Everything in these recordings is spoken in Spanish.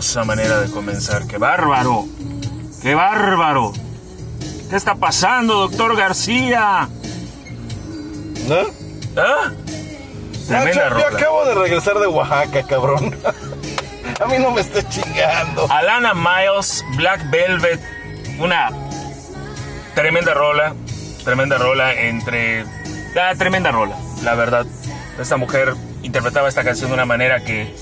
hermosa manera de comenzar. ¡Qué bárbaro! ¡Qué bárbaro! ¿Qué está pasando, doctor García? ¿No? ¿Ah? Tremenda Nacho, yo rola. acabo de regresar de Oaxaca, cabrón. A mí no me estés chingando. Alana Miles, Black Velvet, una tremenda rola, tremenda rola entre... Ah, tremenda rola, la verdad. Esta mujer interpretaba esta canción de una manera que,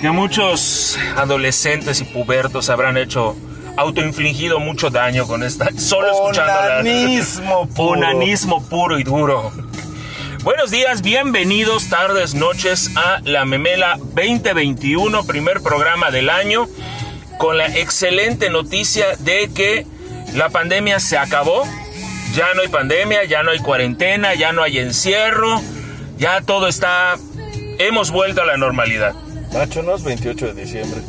que muchos adolescentes y pubertos habrán hecho autoinfligido mucho daño con esta solo escuchándola. Onanismo puro. Onanismo puro y duro. Buenos días, bienvenidos tardes, noches a La Memela 2021, primer programa del año, con la excelente noticia de que la pandemia se acabó. Ya no hay pandemia, ya no hay cuarentena, ya no hay encierro, ya todo está... Hemos vuelto a la normalidad. Nacho, no es 28 de diciembre.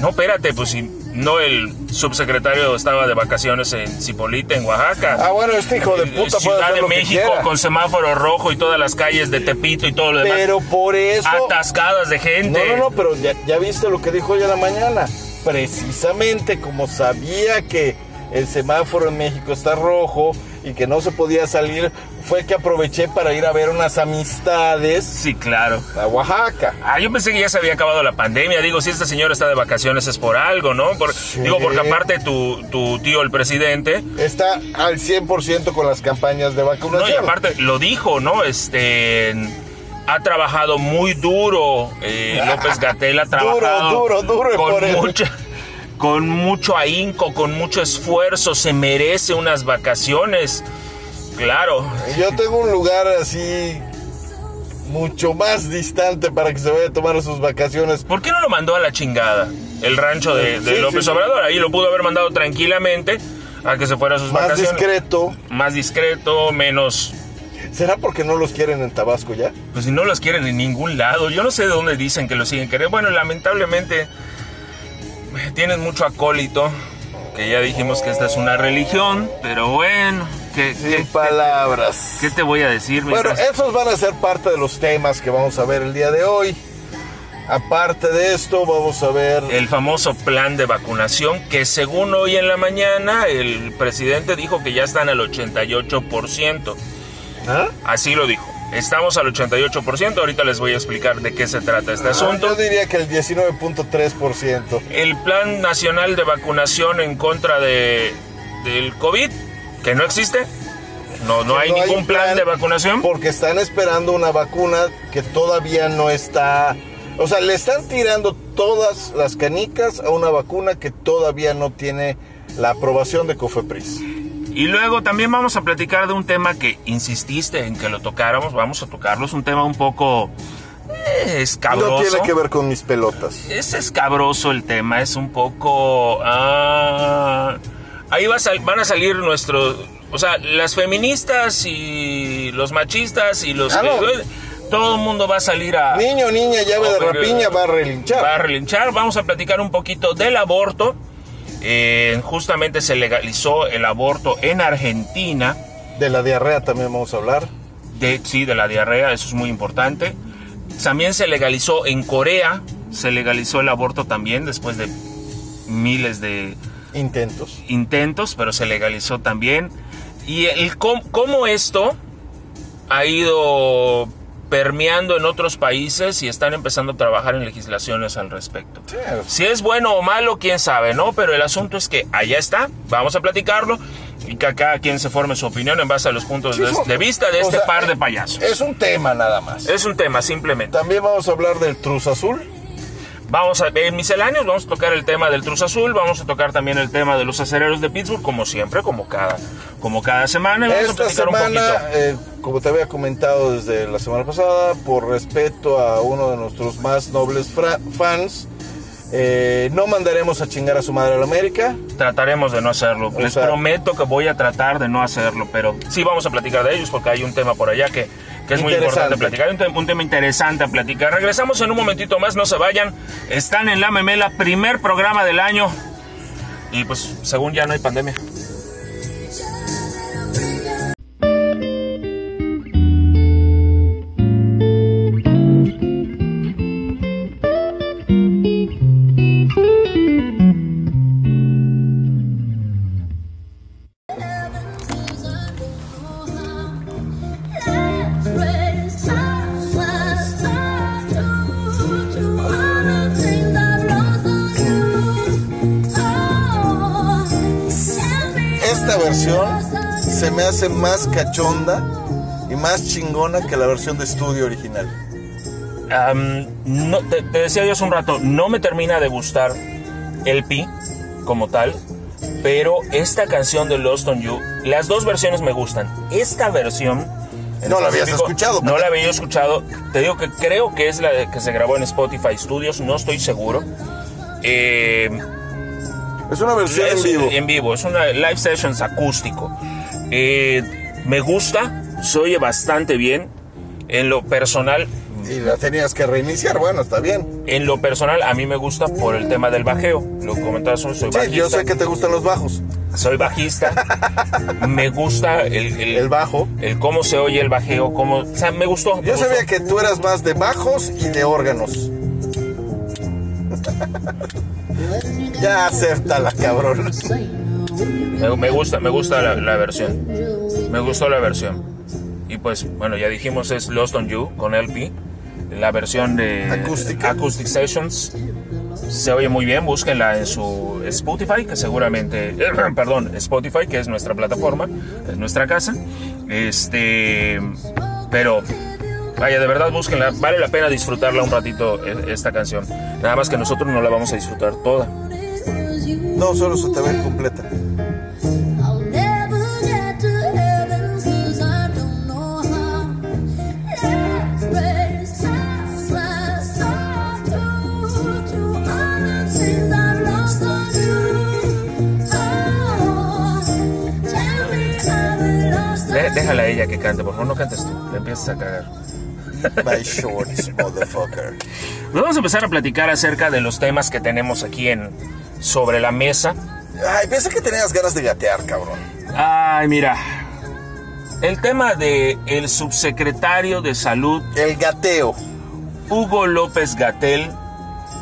No, espérate, pues si no el subsecretario estaba de vacaciones en Cipolite, en Oaxaca. Ah, bueno, este hijo de puta puede Ciudad hacer de lo México con semáforo rojo y todas las calles de Tepito y todo lo demás. Pero por eso... atascadas de gente. No, no, no, pero ya, ya viste lo que dijo hoy en la mañana. Precisamente como sabía que el semáforo en México está rojo y que no se podía salir, fue que aproveché para ir a ver unas amistades Sí, claro. a Oaxaca. Ah, yo pensé que ya se había acabado la pandemia. Digo, si este señor está de vacaciones es por algo, ¿no? Por- Digo, porque aparte tu, tu tío, el presidente, Está al 100% con las campañas de no, vacunación. y aparte lo dijo, ¿no? Este ha trabajado muy duro. eh, López Gatel ha trabajado duro, duro, por con él. mucha, con mucho ahínco, con mucho esfuerzo. Se merece unas vacaciones. Claro. Yo tengo un lugar así mucho más distante para que se vaya a tomar sus vacaciones. ¿Por qué no lo mandó a la chingada? El rancho de, de Sí, López sí. Obrador. Ahí lo pudo haber mandado tranquilamente a que se fuera a sus Más vacaciones. discreto. Más discreto, menos. ¿Será porque no los quieren en Tabasco ya? Pues si no los quieren en ningún lado. Yo no sé de dónde dicen que los siguen queriendo. Bueno, lamentablemente tienen mucho acólito. Que ya dijimos que esta es una religión. Pero bueno, ¿qué, Sin qué- palabras. qué te voy a decir? Bueno, mientras- esos van a ser parte de los temas que vamos a ver el día de hoy. Aparte de esto, vamos a ver... el famoso plan de vacunación que según hoy en la mañana el presidente dijo que ya están al 88%. ¿Ah? Así lo dijo. Estamos al 88%. Ahorita les voy a explicar de qué se trata este asunto. Yo diría que el 19.3%. El Plan Nacional de Vacunación en contra de, del COVID, que no existe. No, no hay No ningún plan, de vacunación. Porque están esperando una vacuna que todavía no está... O sea, le están tirando todas las canicas a una vacuna que todavía no tiene la aprobación de Cofepris. Y luego también vamos a platicar de un tema que insististe en que lo tocáramos. Vamos a tocarlo. Es un tema un poco eh, escabroso. No tiene que ver con mis pelotas. Es escabroso el tema, es un poco... ah, ahí va a sal- van a salir nuestros... O sea, las feministas y los machistas y los... Todo el mundo va a salir a... Niño, niña, llave de rapiña, va a relinchar. Va a relinchar. Vamos a platicar un poquito del aborto. Eh, justamente se legalizó el aborto en Argentina. De la diarrea también vamos a hablar. De, sí, de la diarrea, eso es muy importante. También se legalizó en Corea, se legalizó el aborto también después de miles de Intentos. intentos, pero se legalizó también. Y el cómo, cómo esto ha ido permeando en otros países y están empezando a trabajar en legislaciones al respecto. Sí, Si es bueno o malo, quién sabe, ¿no? Pero el asunto es que allá está, vamos a platicarlo y que cada quien se forme su opinión en base a los puntos de, Sí, de vista de este sea, par de payasos. Es un tema nada más. Es un tema, simplemente. También vamos a hablar del Truz Azul. Vamos a en misceláneos, vamos a tocar el tema del Cruz Azul, vamos a tocar también el tema de los acereros de Pittsburgh, como siempre, como cada, como cada semana. Vamos a Esta un semana, poquito. eh, como te había comentado desde la semana pasada, por respeto a uno de nuestros más nobles fans, eh, no mandaremos a chingar a su madre a la América. Trataremos de no hacerlo. Les sea- prometo que voy a tratar de no hacerlo, pero sí vamos a platicar de ellos porque hay un tema por allá que, que es muy importante platicar. Un, un tema interesante a platicar. Regresamos en un momentito más, no se vayan. Están en La Memela, primer programa del año. Y pues, según ya no hay pandemia. Hace más cachonda y más chingona que la versión de estudio original. Am, no, te, te decía yo hace un rato, no me termina de gustar el Pi como tal, pero esta canción de Lost on You, las dos versiones me gustan. Esta versión... No la habías escuchado, No la había escuchado. Te digo que creo que es la que se grabó en Spotify Studios, no estoy seguro. Eh, Es una versión en vivo. En vivo, es una live sessions acústico. Eh, me gusta, se oye bastante bien. En lo personal, Y la tenías que reiniciar, bueno, está bien. en lo personal a mí me gusta por el tema del bajeo. Lo comentabas soy Sí, bajista. yo sé que te gustan los bajos. Soy bajista. me gusta el, el, El bajo. el cómo se oye el bajeo, cómo, o sea, me gustó. me Yo gustó. sabía que tú eras más de bajos y de órganos. ya acéptala, cabrón. Me, me gusta, me gusta la, la versión. Me gustó la versión. Y pues, bueno, ya dijimos es Lost on You con LP. La versión de. Acoustic Sessions. Se oye muy bien, búsquenla en su Spotify, que seguramente, perdón, Spotify, que es nuestra plataforma, es nuestra casa. Este, pero, vaya, de verdad búsquenla, vale la pena disfrutarla un ratito eh, esta canción. Nada más que nosotros no la vamos a disfrutar toda. No, solo se te ve completa. Déjala a ella que cante, por favor, no cantes tú, le empiezas a cagar. My shorts, motherfucker. Vamos a empezar a platicar acerca de los temas que tenemos aquí en sobre la mesa. Ay, pensé que tenías ganas de gatear, cabrón. Ay, mira. El tema de el subsecretario de Salud El gateo. Hugo López Gatel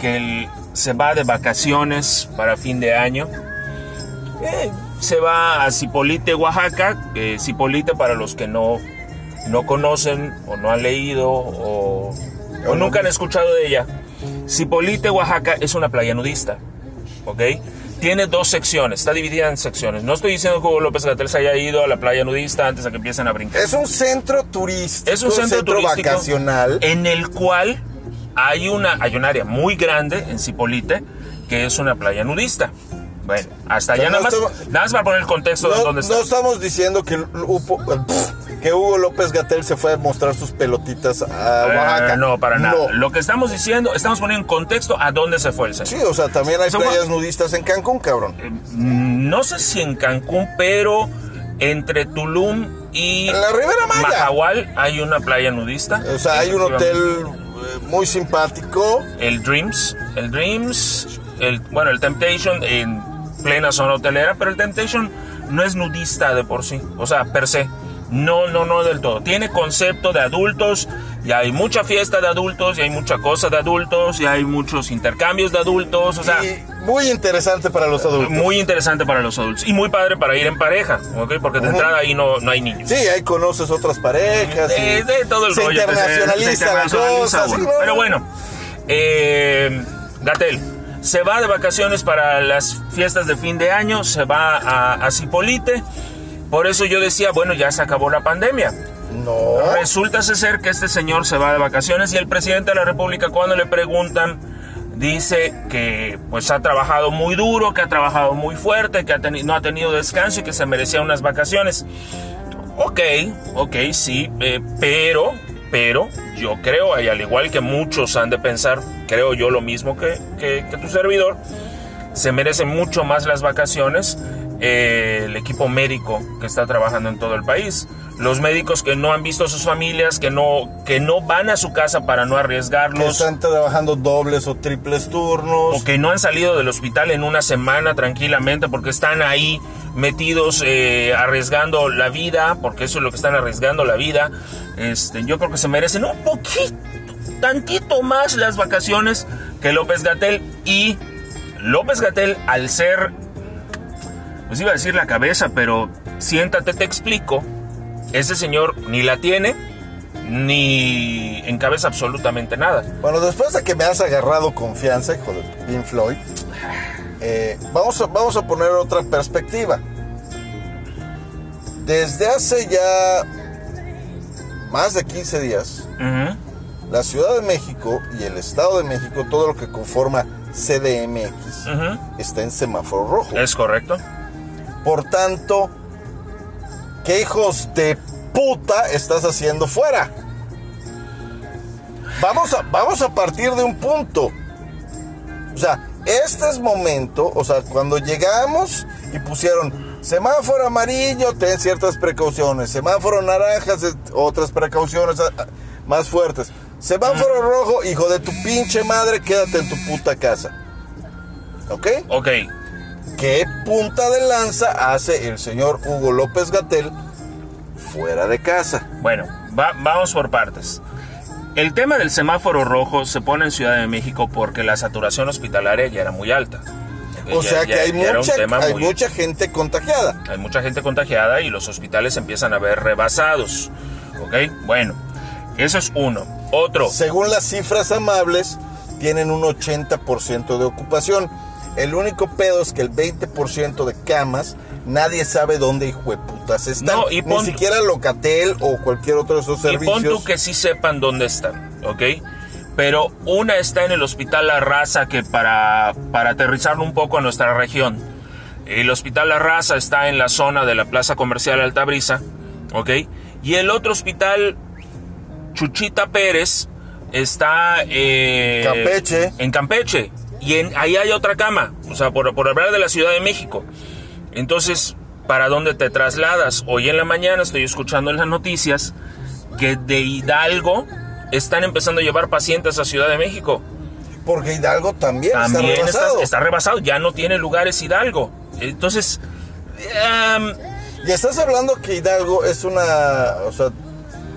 que él se va de vacaciones para fin de año. Eh, se va a Cipolite, Oaxaca. Eh, Cipolite para los que no no conocen o no han leído o, o nunca han escuchado de ella. Cipolite, Oaxaca es una playa nudista. ¿Ok? Tiene dos secciones, está dividida en secciones. No estoy diciendo que Hugo López Gatel se haya ido a la playa nudista antes de que empiecen a brincar. Es un centro turístico. Es un centro, turístico vacacional. en el cual hay una hay un área muy grande en Cipolite que es una playa nudista. Bueno, hasta allá nada no más, nada más para poner el contexto de dónde está. no estamos diciendo que, Hugo- que Hugo López Gatel se fue a mostrar sus pelotitas a Eh, Oaxaca. no, para nada. No. Lo que estamos diciendo, estamos poniendo en contexto a dónde se fue el señor. Sí, o sea, también hay playas nudistas en Cancún, cabrón. Mm, No sé si en Cancún, pero entre Tulum y En la Ribera Maya. Mahahual hay una playa nudista. O sea, hay un hotel eh, muy simpático. el Dreams, el Dreams, el bueno, el Temptation en plena zona hotelera, pero el Temptation no es nudista de por sí, o sea, per se. No, no, no del todo. Tiene concepto de adultos, y hay mucha fiesta de adultos, y hay mucha cosa de adultos, y hay muchos intercambios de adultos, o sea, y muy interesante para los adultos. muy interesante para los adultos. Y muy padre para ir en pareja, ¿ok? Porque de Ujú. entrada ahí no, no hay niños. Sí, ahí conoces otras parejas. y Eh, de todo el se rollo se- internacionaliza se la internacionaliza cosa. sí, uno. no, Pero no. bueno, eh, Gatel se va de vacaciones para las fiestas de fin de año, se va a, a Cipolite. Por eso yo decía, bueno, ya se acabó la pandemia. No. Resulta ser que este señor se va de vacaciones y el presidente de la República cuando le preguntan dice que pues ha trabajado muy duro, que ha trabajado muy fuerte, que ha no ha tenido descanso y que se merecía unas vacaciones. Ok, ok, sí, eh, pero, pero yo creo, y al igual que muchos han de pensar, creo yo lo mismo que, que- que tu servidor, se merecen mucho más las vacaciones eh, el equipo médico que está trabajando en todo el país. Los médicos que no han visto a sus familias, que no, que no van a su casa para no Que arriesgarlos, están trabajando dobles o triples turnos. o que no han salido del hospital en una semana tranquilamente porque están ahí metidos eh, arriesgando la vida, porque eso es lo que están arriesgando la vida. Este, yo creo que se merecen un poquito, tantito más las vacaciones que López Gatel y López Gatel al ser, pues iba a decir la cabeza, pero siéntate, te explico. Ese señor ni la tiene, ni encabeza absolutamente nada. Bueno, después de que me has agarrado confianza, hijo de Pink Floyd, eh, vamos, a, vamos a poner otra perspectiva. Desde hace ya más de 15 días, la Ciudad de México y el Estado de México, todo lo que conforma CDMX, está en semáforo rojo. Es correcto. Por tanto, ¿qué hijos de puta estás haciendo fuera? Vamos a, vamos a partir de un punto. O sea, este es momento, o sea, cuando llegamos y pusieron semáforo amarillo, ten ciertas precauciones, semáforo naranja, otras precauciones ah, más fuertes. Semáforo rojo, hijo de tu pinche madre, quédate en tu puta casa. ¿Ok? Ok. ¿Qué punta de lanza hace el señor Hugo López Gatel fuera de casa? Bueno, va- vamos por partes. El tema del semáforo rojo se pone en Ciudad de México porque la saturación hospitalaria ya era muy alta. O Ya- sea ya- que hay, ya era un mucha, hay muy- mucha gente contagiada. hay mucha gente contagiada y los hospitales empiezan a ver rebasados. ¿Ok? Bueno, eso es uno. Otro. Según las cifras amables, tienen un 80% de ocupación. El único pedo es que el 20% de camas, nadie sabe dónde hijo de putas están. No, y Ni pon- siquiera Locatel o cualquier otro de esos Y pon servicios. tú que sí sepan dónde están, ¿ok? Pero una está en el Hospital La Raza, que para, para aterrizarlo un poco a nuestra región, el Hospital La Raza está en la zona de la Plaza Comercial Altabrisa, ¿ok? Y el otro hospital, Chuchita Pérez, está eh, Campeche. en Campeche. Y en, ahí hay otra cama, o sea, por, por hablar de la Ciudad de México. Entonces, ¿para dónde te trasladas? Hoy en la mañana estoy escuchando en las noticias que de Hidalgo están empezando a llevar pacientes a Ciudad de México. Porque Hidalgo también, También está rebasado. está rebasado, ya no tiene lugares Hidalgo. Entonces, em, Y estás hablando que Hidalgo es una, o sea,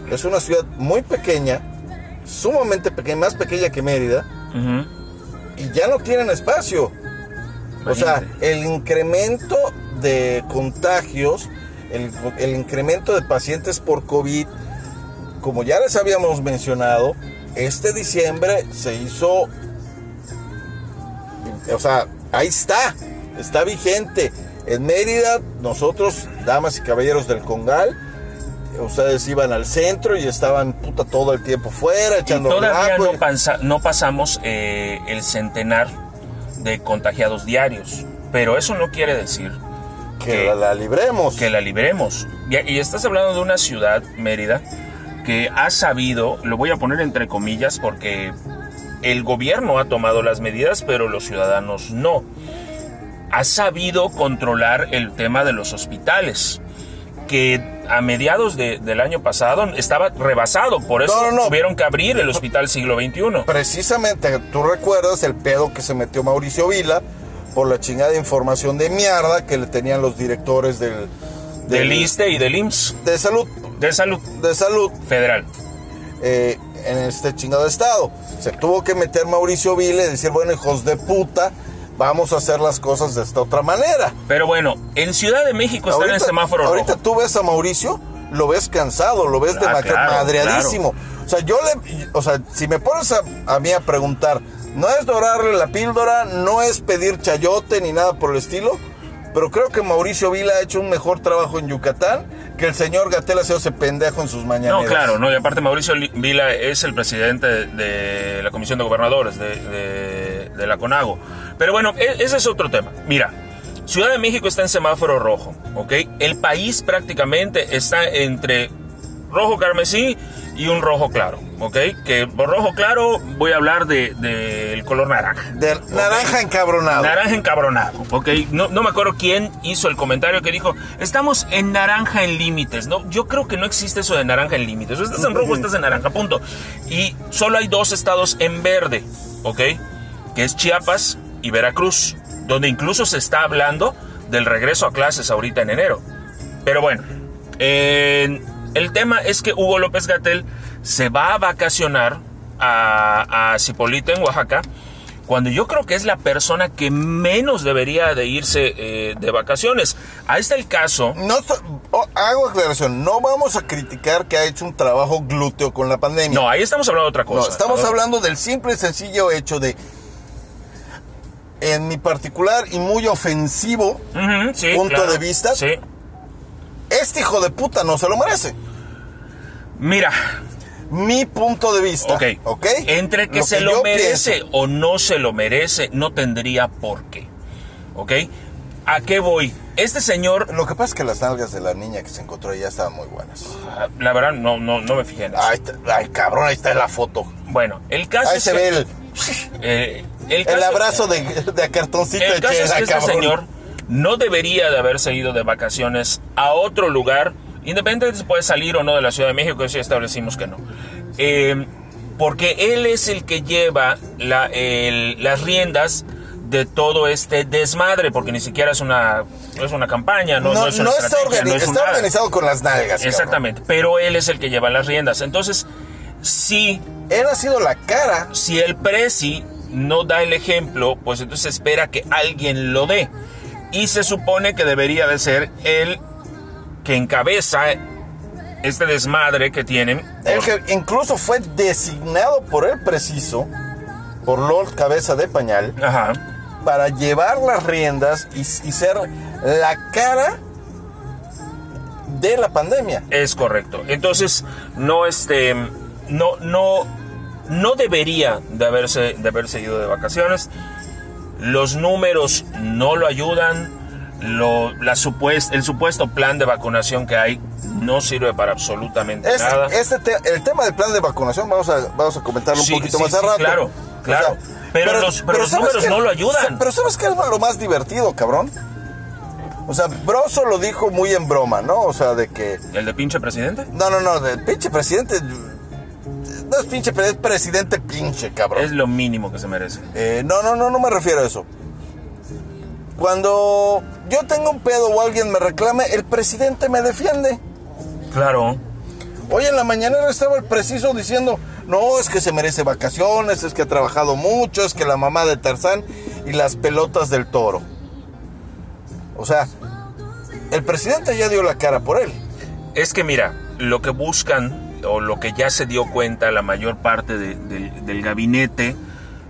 es una ciudad muy pequeña, sumamente pequeña, más pequeña que Mérida, y ya no tienen espacio. O sea, el incremento de contagios, el, el incremento de pacientes por COVID, como ya les habíamos mencionado, este diciembre se hizo, o sea, ahí está, está vigente. En Mérida, nosotros, damas y caballeros del Congal, ustedes iban al centro y estaban puta todo el tiempo fuera, y echando todavía no, y- pansa- no pasamos eh, el centenar de contagiados diarios. Pero eso no quiere decir que la, la libremos. que la libremos. Y, y estás hablando de una ciudad, Mérida, que ha sabido, lo voy a poner entre comillas porque el gobierno ha tomado las medidas, pero los ciudadanos no. Ha sabido controlar el tema de los hospitales, que a mediados de- del año pasado estaba rebasado, por eso No, no, no. tuvieron que abrir el hospital siglo XXI. Precisamente, tú recuerdas el pedo que se metió Mauricio Vila por la chingada información de mierda que le tenían los directores del, Del ISTE y del IMSS, de salud, de salud de salud federal. eh, en este chingado estado. Se tuvo que meter Mauricio Vila y decir, bueno, hijos de puta, vamos a hacer las cosas de esta otra manera. Pero bueno, en Ciudad de México están en semáforo ahorita rojo. tú ves a Mauricio, lo ves cansado, lo ves Ah, de claro, madreadísimo. O sea, yo le, o sea, si me pones a, a mí a preguntar, no es dorarle la píldora, no es pedir chayote ni nada por el estilo, pero creo que Mauricio Vila ha hecho un mejor trabajo en Yucatán que el señor Gatel ha sido ese pendejo en sus mañaneras. No, claro, no, y aparte Mauricio Vila es el presidente de la Comisión de Gobernadores de, de- de la CONAGO. Pero bueno, e- ese es otro tema. Mira, Ciudad de México está en semáforo rojo, ¿ok? El país prácticamente está entre rojo carmesí y un rojo claro, ¿ok? Que por rojo claro voy a hablar del de, del color naranja. De naranja encabronado. Naranja encabronado, ¿ok? No, no me acuerdo quién hizo el comentario que dijo, estamos en naranja en límites, ¿no? Yo creo que no existe eso de naranja en límites. O estás en rojo, estás en naranja, punto. Y solo hay dos estados en verde, ¿ok? Que es Chiapas y Veracruz, donde incluso se está hablando del regreso a clases ahorita en enero. Pero bueno, eh, el tema es que Hugo López Gatel se va a vacacionar a, a en Oaxaca, cuando yo creo que es la persona que menos debería de irse eh, de vacaciones. Ahí está el caso. No, oh, hago aclaración, no vamos a criticar que ha hecho un trabajo glúteo con la pandemia. No, ahí estamos hablando de otra No, cosa. estamos ¿no? hablando del simple y sencillo hecho de, en mi particular y muy ofensivo sí, punto claro, de vista. Sí, Este hijo de puta no se lo merece. Mira, Mi punto de vista. ok. ¿Ok? Entre que se lo merece pienso. o no se lo merece, no tendría por qué. ¿Ok? ¿A qué voy? Este señor, Lo que pasa es que las nalgas de la niña que se encontró ya estaban muy buenas. la verdad, no, no, no me fijé en eso. Ay, cabrón, ahí está la foto. Bueno, el caso Ahí es se que, ve el, eh, el el caso- abrazo de, de cartoncito El de caso es que este señor no debería de haberse ido de vacaciones a otro lugar, independientemente si puede salir o no de la Ciudad de México, eso ya establecimos que no. Eh, porque él es el que lleva la- el- las riendas de todo este desmadre, porque ni siquiera es una, es una campaña, no, No, no es una no está, organi- no es está organizado con las nalgas. cabrón. Exactamente, pero él es el que lleva las riendas. Entonces, si Él ha sido la cara. si el presi no da el ejemplo, pues entonces espera que alguien lo dé. Y se supone que debería de ser él que encabeza este desmadre que tienen. El que incluso fue designado por el preciso, por Lord Cabeza de Pañal, Ajá. para llevar las riendas y, y ser la cara de la pandemia. Es correcto. Entonces, no este no no no debería de haberse de haberse ido de vacaciones. Los números no lo ayudan. Lo, la supuest- el supuesto plan de vacunación que hay no sirve para absolutamente nada. este te- el tema del plan de vacunación vamos a, vamos a comentarlo un poquito sí, más sí, a rato. claro, claro. Pero los- pero los ¿sabes números no lo ayudan. Pero ¿sabes qué es lo más divertido, cabrón? O sea, Broso lo dijo muy en broma, ¿no? O sea, de que... ¿El de pinche presidente? No, no, no, del pinche presidente... No es pinche, pre- es presidente pinche, cabrón. Es lo mínimo que se merece. Eh, no, no, no, no me refiero a eso. Cuando yo tengo un pedo o alguien me reclame, el presidente me defiende. Claro. Hoy en la mañanera estaba el preciso diciendo, no, es que se merece vacaciones, es que ha trabajado mucho, es que la mamá de Tarzán y las pelotas del toro. O sea, el presidente ya dio la cara por él. Es que mira, lo que buscan o lo que ya se dio cuenta la mayor parte de- del- del gabinete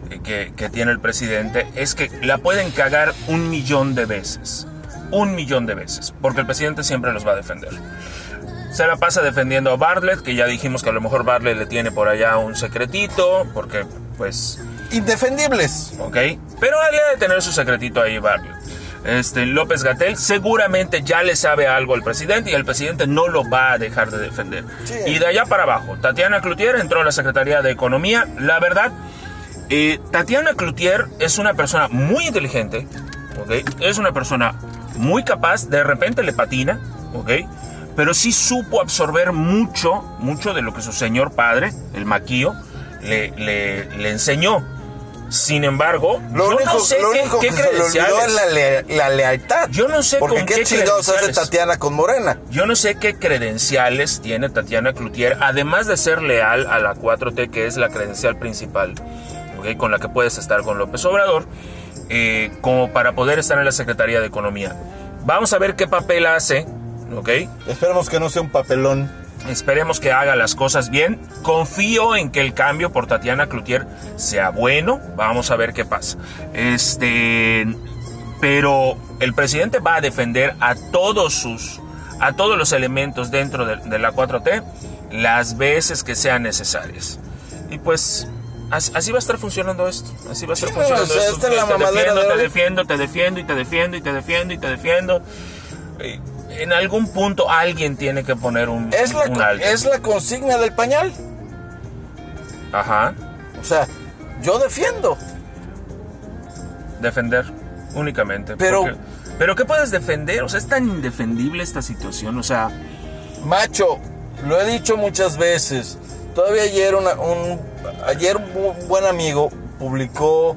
eh, que, que tiene el presidente es que la pueden cagar un millón de veces. Un millón de veces. Porque el presidente siempre los va a defender. Se la pasa defendiendo a Bartlett, que ya dijimos que a lo mejor Bartlett le tiene por allá un secretito, porque pues Indefendibles. ¿ok? Pero él debe tener su secretito ahí, Barrio. Este, López Gatel seguramente ya le sabe algo al presidente y el presidente no lo va a dejar de defender. Sí. Y de allá para abajo, Tatiana Cloutier entró a la Secretaría de Economía. La verdad, eh, Tatiana Cloutier es una persona muy inteligente, ¿ok? Es una persona muy capaz, de repente le patina, ¿ok? Pero sí supo absorber mucho, mucho de lo que su señor padre, el maquillo, le, le, le enseñó. Sin embargo, Lo yo único, no sé lo qué, único qué que se le olvidó credenciales. es la, lea- la lealtad. Yo no sé Porque con qué qué chingados hace credenciales. Tatiana con Morena. Yo no sé qué credenciales tiene Tatiana Cloutier, además de ser leal a la 4T, que es la credencial principal, ¿ok? con la que puedes estar con López Obrador, eh, como para poder estar en la Secretaría de Economía. Vamos a ver qué papel hace, ¿ok? Esperemos que no sea un papelón. Esperemos que haga las cosas bien. Confío en que el cambio por Tatiana Cloutier sea bueno. Vamos a ver qué pasa. Este, pero el presidente va a defender a todos sus, a todos los elementos dentro de, de la 4T las veces que sean necesarias. Y pues así, va a estar funcionando esto. Así va a estar Sí, funcionando o sea, esto. esta es la te defiendo, de te defiendo, te defiendo y te defiendo y te defiendo y te defiendo. En algún punto alguien tiene que poner un, Es la, un alto. es la consigna del pañal. Ajá, O sea, yo defiendo. defender únicamente. Pero- porque- pero ¿qué puedes defender? O sea, es tan indefendible esta situación. O sea, Macho, lo he dicho muchas veces. Todavía ayer, una- un, ayer un bu- buen amigo publicó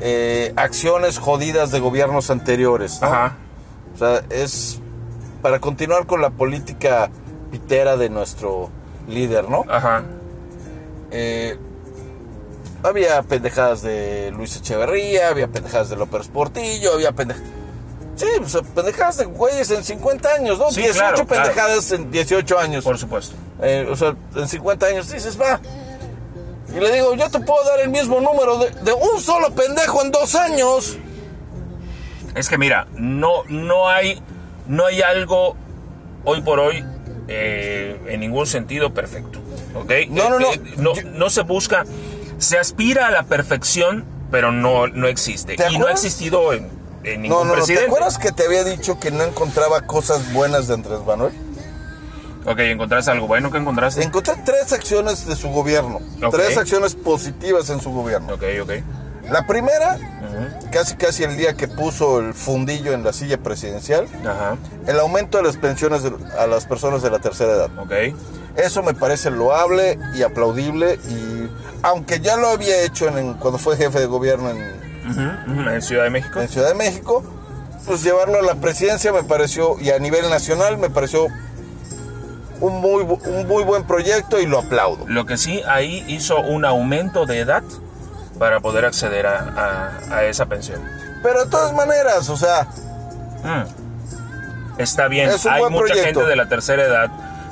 eh, acciones jodidas de gobiernos anteriores. ¿no? ajá, O sea, es para continuar con la política pitera de nuestro líder, ¿no? ajá. Eh, había pendejadas de Luis Echeverría, había pendejadas de López Portillo, había pendejadas... Sí, sea, pendejadas de güeyes en 50 años, ¿no? Sí, 18 claro, claro. pendejadas en 18 años. Por supuesto. Eh, o sea, en 50 años dices, va. Y le digo, yo te puedo dar el mismo número de, de un solo pendejo en dos años. Es que mira, no, no hay, no hay algo hoy por hoy, eh, en ningún sentido perfecto. ¿Ok? No, no, no. Eh, no, Yo- no se busca, se aspira a la perfección, pero no, no existe. ¿Te Y no ha existido en, en ningún No, no, no. ¿Te presidente. acuerdas que te había dicho que no encontraba cosas buenas de Andrés Manuel? Ok, ¿encontraste algo bueno que encontraste? Encontré tres acciones de su gobierno. Tres acciones positivas en su gobierno. Ok, ok. La primera, casi casi el día que puso el fundillo en la silla presidencial, el aumento de las pensiones de- a las personas de la tercera edad. ok. Eso me parece loable y aplaudible y aunque ya lo había hecho en- en- cuando fue jefe de gobierno en, En Ciudad de México. en Ciudad de México, pues llevarlo a la presidencia me pareció, y a nivel nacional me pareció un muy, un muy buen proyecto y lo aplaudo. Lo que sí, ahí hizo un aumento de edad para poder acceder a, a- a esa pensión. Pero de todas maneras, o sea, Mm. Está bien, Es hay mucha proyecto. gente de la tercera edad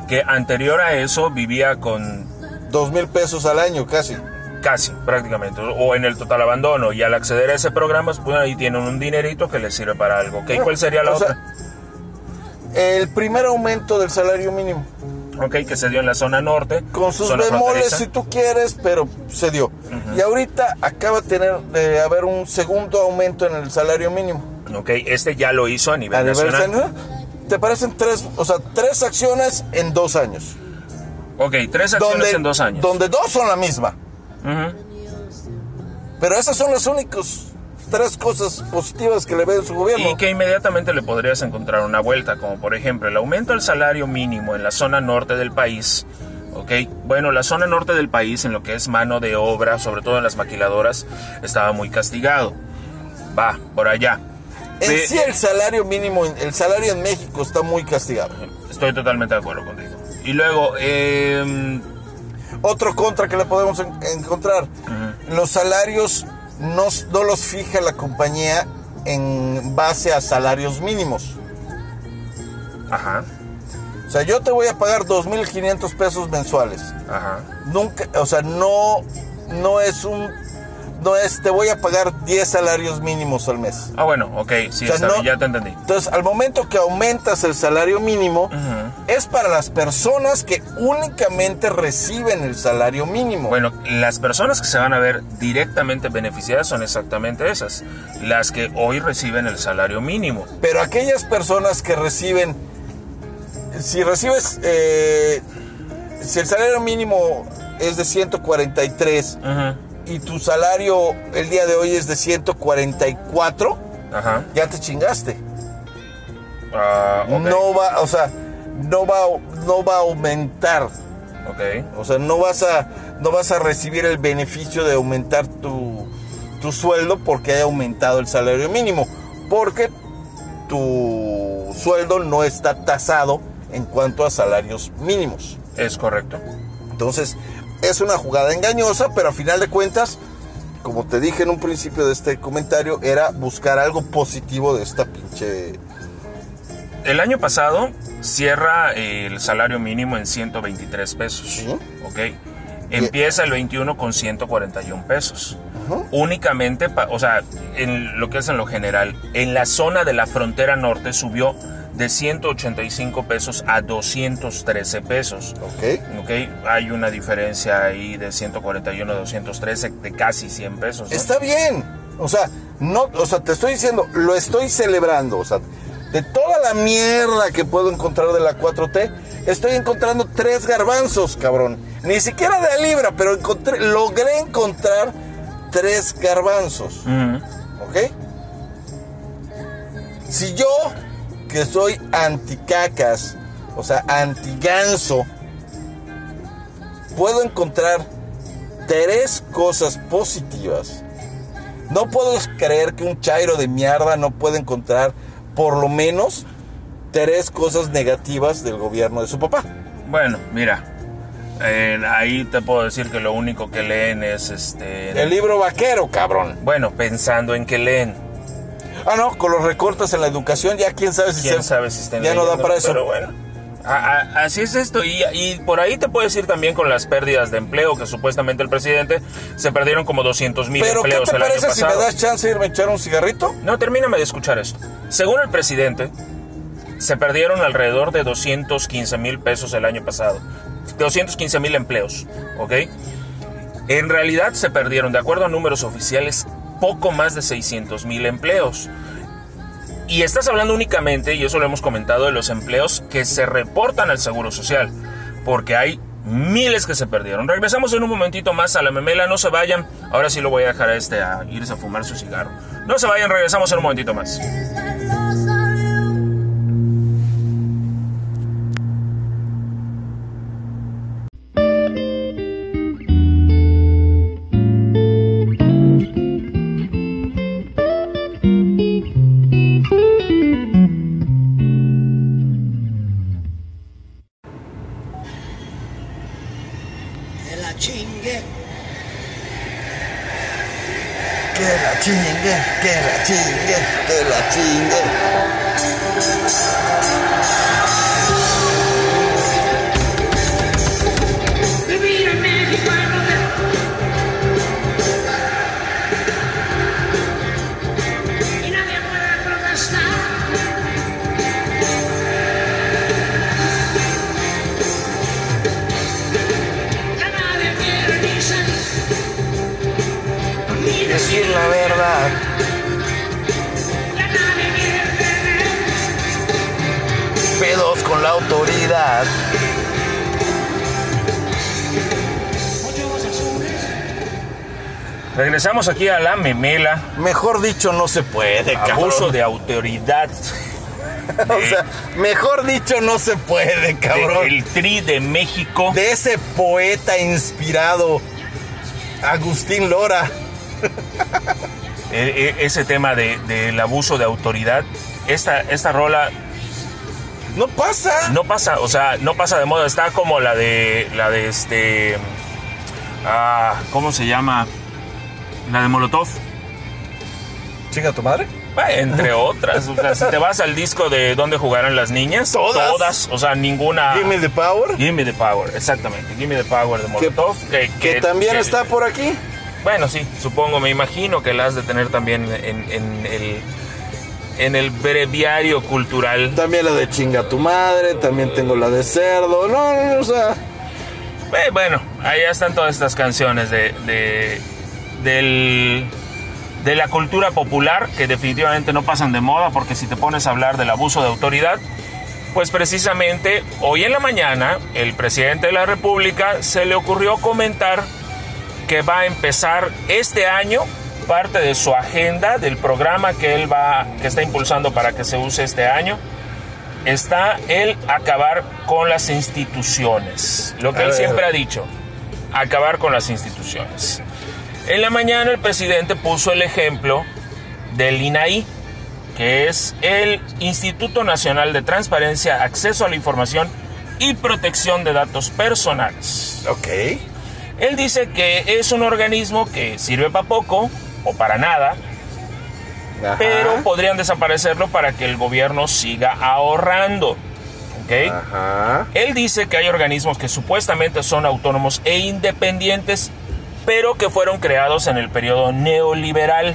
que anterior a eso vivía con dos mil pesos al año casi. casi prácticamente o en el total abandono y al acceder a ese programa pues ahí tienen un dinerito que les sirve para algo. ¿ok? ¿Cuál sería la O sea, otra? El primer aumento del salario mínimo. Ok, que se dio en la zona norte. Con sus bemoles si tú quieres, pero se dio. Y ahorita acaba de tener de haber un segundo aumento en el salario mínimo. Ok, este ya lo hizo a nivel A nivel nacional. ¿Te parecen tres, o sea, tres acciones en dos años? Ok, tres acciones en dos años. Donde dos son la misma. Pero esas son las únicas tres cosas positivas que le ve en su gobierno. Y que inmediatamente le podrías encontrar una vuelta, como por ejemplo el aumento del salario mínimo en la zona norte del país. ¿ok? Bueno, la zona norte del país, en lo que es mano de obra, sobre todo en las maquiladoras, estaba muy castigado. Va, por allá. En sí el salario mínimo, el salario en México está muy castigado. Estoy totalmente de acuerdo contigo. Y luego, eh, Otro contra que le podemos en- encontrar, los salarios no, los fija la compañía en base a salarios mínimos. ajá, O sea, yo te voy a pagar 2.500 pesos mensuales. ajá. Nunca, o sea, no, no es un, no es, te voy a pagar 10 salarios mínimos al mes. Ah, bueno, ok, sí, O sea, está no- bien, ya te entendí. Entonces, al momento que aumentas el salario mínimo, es para las personas que únicamente reciben el salario mínimo. Bueno, las personas que se van a ver directamente beneficiadas son exactamente esas, las que hoy reciben el salario mínimo. Pero aquellas personas que reciben, si recibes, eh, si el salario mínimo es de 143 Ujú, y tu salario el día de hoy es de 144, Ajá. ya te chingaste. Ah, No va, o sea, no va, no va a aumentar. ok. O sea, no vas a, no vas a recibir el beneficio de aumentar tu, tu sueldo porque haya aumentado el salario mínimo. Porque tu sueldo no está tasado en cuanto a salarios mínimos. Es correcto. Entonces, es una jugada engañosa, pero a final de cuentas, como te dije en un principio de este comentario, era buscar algo positivo de esta pinche... El año pasado cierra el salario mínimo en 123 pesos. Sí. Ok. Empieza el 21 con 141 pesos. Únicamente, pa- o sea, en lo que es en lo general, en la zona de la frontera norte subió de 185 pesos a 213 pesos. ¿Ok? Ok, hay una diferencia ahí de 141 a 213 de casi 100 pesos. ¿no? Está bien. O sea, no, o sea, te estoy diciendo, lo estoy celebrando. O sea, de toda la mierda que puedo encontrar de la 4T, estoy encontrando tres garbanzos, cabrón. Ni siquiera de a libra, pero encontré, logré encontrar tres garbanzos. Ujú. ¿Ok? Si yo, que soy anticacas, o sea, antiganso, puedo encontrar tres cosas positivas, no puedo creer que un chairo de mierda no puede encontrar por lo menos tres cosas negativas del gobierno de su papá. Bueno, mira, eh, ahí te puedo decir que lo único que leen es este. El libro vaquero, cabrón. Bueno, pensando en que leen. Ah, no, con los recortes en la educación, ya quién sabe si Quién se- sabe si estén ya no da para eso. Pero bueno. a- a- así es esto. Y, y por ahí te puedes ir también con las pérdidas de empleo, que supuestamente el presidente se perdieron como 200 mil Pero ¿qué empleos te el parece si me das chance de irme a echar un cigarrito? No, termíname de escuchar esto. Según el presidente, se perdieron alrededor de 215 mil pesos el año pasado. 215 mil empleos, ¿ok? En realidad se perdieron, de acuerdo a números oficiales, poco más de 600 mil empleos. Y estás hablando únicamente, y eso lo hemos comentado, de los empleos que se reportan al Seguro Social, porque hay miles que se perdieron. Regresamos en un momentito más a la memela, no se vayan. Ahora sí lo voy a dejar a este a irse a fumar su cigarro. No se vayan, regresamos en un momentito más. Regresamos aquí a la memela. Mejor dicho, no se puede, cabrón. Abuso de autoridad O sea, mejor dicho, no se puede, cabrón. del Tri de México. De ese poeta inspirado, Agustín Lora. E- e- ese tema de- del abuso de autoridad. Esta, esta rola No pasa. no pasa, o sea, no pasa de moda. Está como la de. La de este. Ah, ¿Cómo se llama? La de Molotov. Chinga tu madre. Entre otras. O sea, si te vas al disco de ¿Dónde jugarán las niñas? Todas. Todas. O sea, ninguna. Give me the power. Give me the power, exactamente. Give me the power de Molotov. Que, Que también que- está por aquí. Bueno, sí, supongo, me imagino que la has de tener también en, en el. En el breviario cultural. También la de chinga tu madre. También tengo la de cerdo. No, no, no, o sea. Eh, bueno, ahí están todas estas canciones de, de, del- de la cultura popular que definitivamente no pasan de moda porque si te pones a hablar del abuso de autoridad, pues precisamente hoy en la mañana el presidente de la República se le ocurrió comentar que va a empezar este año parte de su agenda del programa que él va que está impulsando para que se use este año está el acabar con las instituciones. Lo que él siempre ha dicho, acabar con las instituciones. En la mañana el presidente puso el ejemplo del INAI, que es el Instituto Nacional de Transparencia, Acceso a la Información y Protección de Datos Personales. Ok. Él dice que es un organismo que sirve para poco o para nada, Ajá. pero podrían desaparecerlo para que el gobierno siga ahorrando. ¿Ok? Ajá. Él dice que hay organismos que supuestamente son autónomos e independientes, pero que fueron creados en el periodo neoliberal.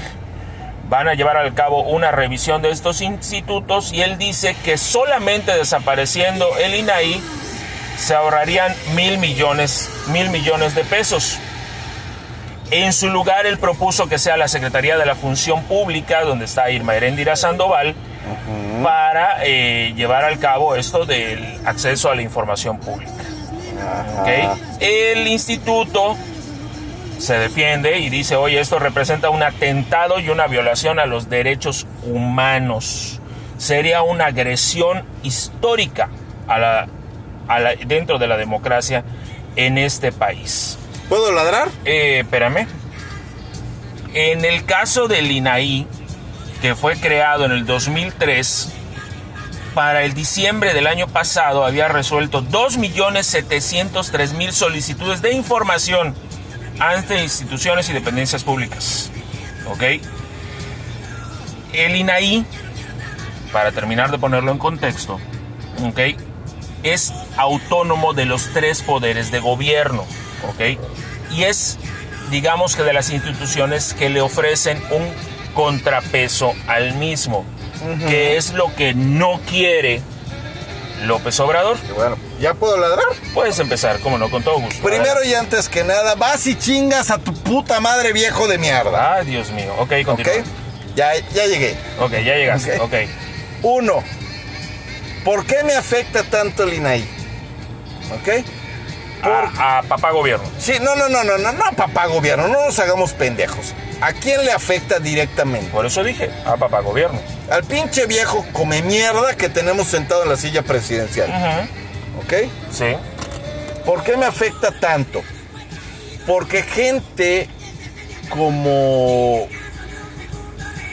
Van a llevar al cabo una revisión de estos institutos y él dice que solamente desapareciendo el INAI se ahorrarían mil millones, mil millones de pesos. En su lugar, él propuso que sea la Secretaría de la Función Pública, donde está Irma Heréndira Sandoval, para eh, llevar al cabo esto del acceso a la información pública. El instituto se defiende y dice, oye, esto representa un atentado y una violación a los derechos humanos. Sería una agresión histórica a la, a la- dentro de la democracia en este país. ¿Puedo ladrar? Eh, espérame. En el caso del INAI, que fue creado en el 2003, para el diciembre del año pasado había resuelto 2.703.000 solicitudes de información ante instituciones y dependencias públicas. ¿Ok? El INAI, para terminar de ponerlo en contexto, ¿ok? Es autónomo de los tres poderes de gobierno, ¿ok? Y es, digamos que de las instituciones que le ofrecen un contrapeso al mismo. que es lo que no quiere López Obrador. Y bueno, ¿ya puedo ladrar? Puedes empezar, como no, con todo gusto. Primero y antes que nada, vas y chingas a tu puta madre viejo de mierda. Ay, Dios mío. Ok, ¿Ok? continúa. Ya, ya llegué. Ok, ya llegaste. Ok. Ok. Uno, ¿por qué me afecta tanto el INAI? ¿Ok? A, a papá gobierno. Sí, no, no, no, no, no, no, papá gobierno, no nos hagamos pendejos. ¿A quién le afecta directamente? Por eso dije, a papá gobierno. Al pinche viejo come mierda que tenemos sentado en la silla presidencial. ¿Ok? Sí. ¿Por qué me afecta tanto? Porque gente como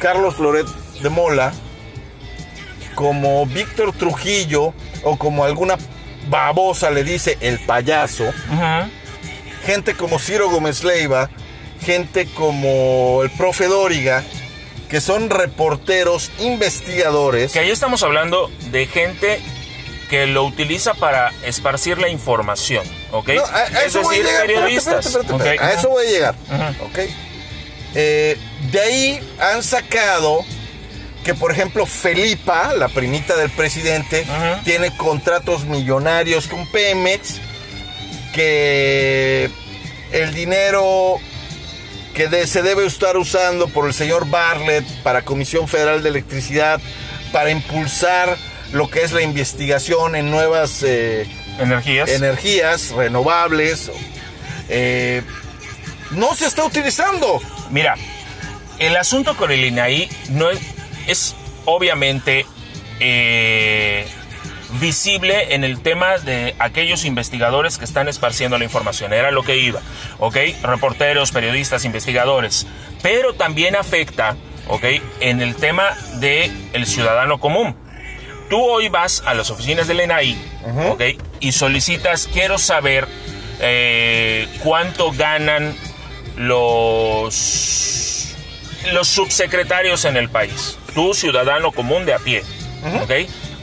Carlos Loret de Mola, como Víctor Trujillo o como alguna babosa le dice el payaso, gente como Ciro Gómez Leiva, gente como el profe Dóriga, que son reporteros, investigadores. Que ahí estamos hablando de gente que lo utiliza para esparcir la información, ¿ok? No, a, a es eso voy a llegar. periodistas. espérate, espérate, espérate. ¿ok? A eso voy a llegar. Eh, de ahí han sacado que, por ejemplo, Felipa, la primita del presidente, tiene contratos millonarios con Pemex, que el dinero que de- se debe estar usando por el señor Bartlett para Comisión Federal de Electricidad para impulsar lo que es la investigación en nuevas eh, Energías. energías renovables, eh, no se está utilizando. Mira, el asunto con el INAI no es, es obviamente eh, visible en el tema de aquellos investigadores que están esparciendo la información. Era lo que iba, ¿ok? Reporteros, periodistas, investigadores. Pero también afecta, ¿ok? En el tema del el ciudadano común. Tú hoy vas a las oficinas del INAI, ¿ok? Y solicitas, quiero saber eh, cuánto ganan los, los subsecretarios en el país. Tú, ciudadano común de a pie, ¿ok?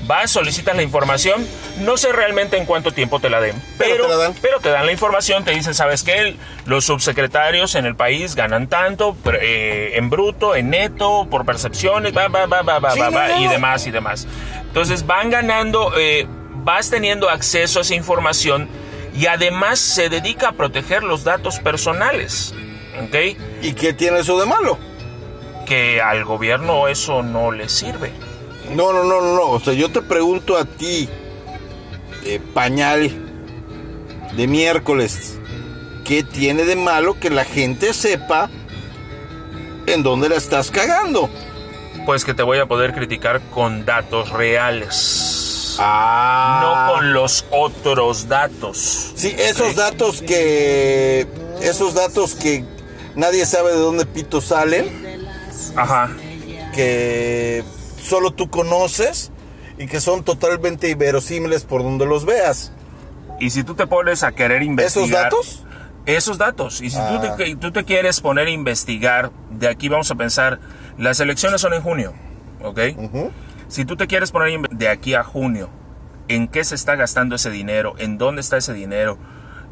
Vas, solicitas la información, no sé realmente en cuánto tiempo te la den, Pero pero, te la dan. pero te dan la información, te dicen, ¿sabes qué? Los subsecretarios en el país ganan tanto, eh, en bruto, en neto, por percepciones, va, va, va, va, va, Sí, va, no, va, y no. demás, y demás. Entonces van ganando, eh, vas teniendo acceso a esa información y además se dedica a proteger los datos personales, ¿ok? ¿Y qué tiene eso de malo? Que al gobierno eso no le sirve. No, no, no, no, no. O sea, yo te pregunto a ti, eh, pañal de miércoles, ¿qué tiene de malo que la gente sepa en dónde la estás cagando? Pues que te voy a poder criticar con datos reales. Ah. No con los otros datos. Sí, esos datos que. Esos datos que nadie sabe de dónde pito salen, Ajá. que solo tú conoces y que son totalmente inverosímiles por donde los veas. Y si tú te pones a querer investigar... ¿Esos datos? Esos datos. Y si tú, Ah. te, tú te quieres poner a investigar, de aquí vamos a pensar, las elecciones son en junio, ¿ok? Si tú te quieres poner de aquí a junio, ¿en qué se está gastando ese dinero? ¿En dónde está ese dinero?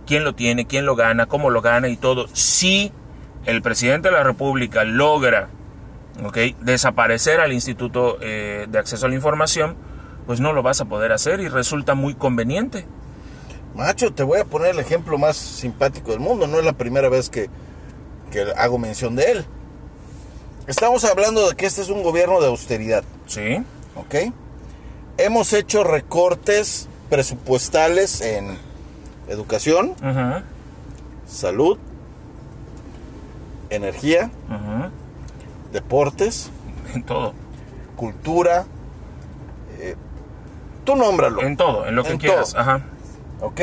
¿Quién lo tiene? ¿Quién lo gana? ¿Cómo lo gana? Y todo. Si el presidente de la República logra ¿ok? desaparecer al Instituto eh, de Acceso a la Información, pues no lo vas a poder hacer y resulta muy conveniente. Macho, te voy a poner el ejemplo más simpático del mundo. No es la primera vez que, que hago mención de él. Estamos hablando de que este es un gobierno de austeridad, ¿Sí? ¿ok? Hemos hecho recortes presupuestales en educación, salud, energía. Deportes, En todo. cultura. eh, tú nómbralo. En todo, en lo que En quieras. todo. Ajá. ¿Ok?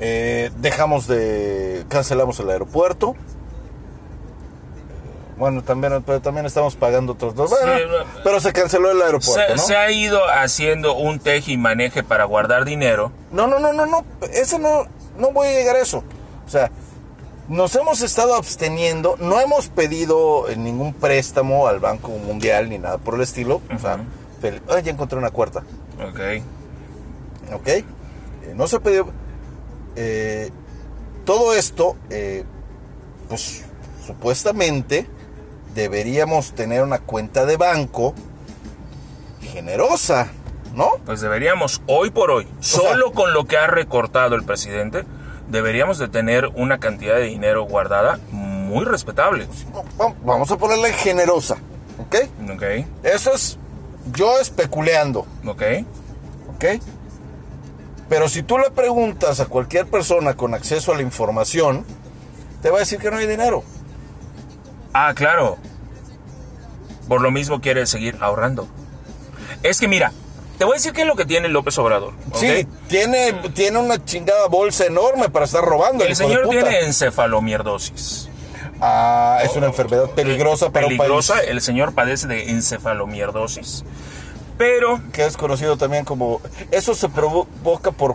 Eh, dejamos de. Cancelamos el aeropuerto. Eh, Bueno, también, pero también estamos pagando otros dos. Bueno, Sí, no. pero se canceló el aeropuerto, Se, ¿no? se ha ido haciendo un teje y maneje para guardar dinero. No, no, no, no, no. Eso no. No voy a llegar a eso. O sea, nos hemos estado absteniendo. No hemos pedido eh, ningún préstamo al Banco Mundial ni nada por el estilo. O sea, ah, ya encontré una cuarta. Ok. ¿Ok? Eh, no se pidió. eh, todo esto, eh, pues supuestamente deberíamos tener una cuenta de banco generosa, ¿no? Pues deberíamos, hoy por hoy, solo con lo que ha recortado el presidente, deberíamos de tener una cantidad de dinero guardada muy respetable. Va- Vamos a ponerle generosa, ¿ok? Ok, Eso es yo especuleando, ok. ¿ok? Pero si tú le preguntas a cualquier persona con acceso a la información, te va a decir que no hay dinero. Ah, claro. Por lo mismo quiere seguir ahorrando. Es que mira, te voy a decir qué es lo que tiene López Obrador. Sí, tiene, tiene una chingada bolsa enorme para estar robando. El de señor tiene encefalomierdosis. Ah, es una enfermedad peligrosa para Peligrosa, un país el señor padece de encefalomierdosis. Pero, que es conocido también como... Eso se provoca por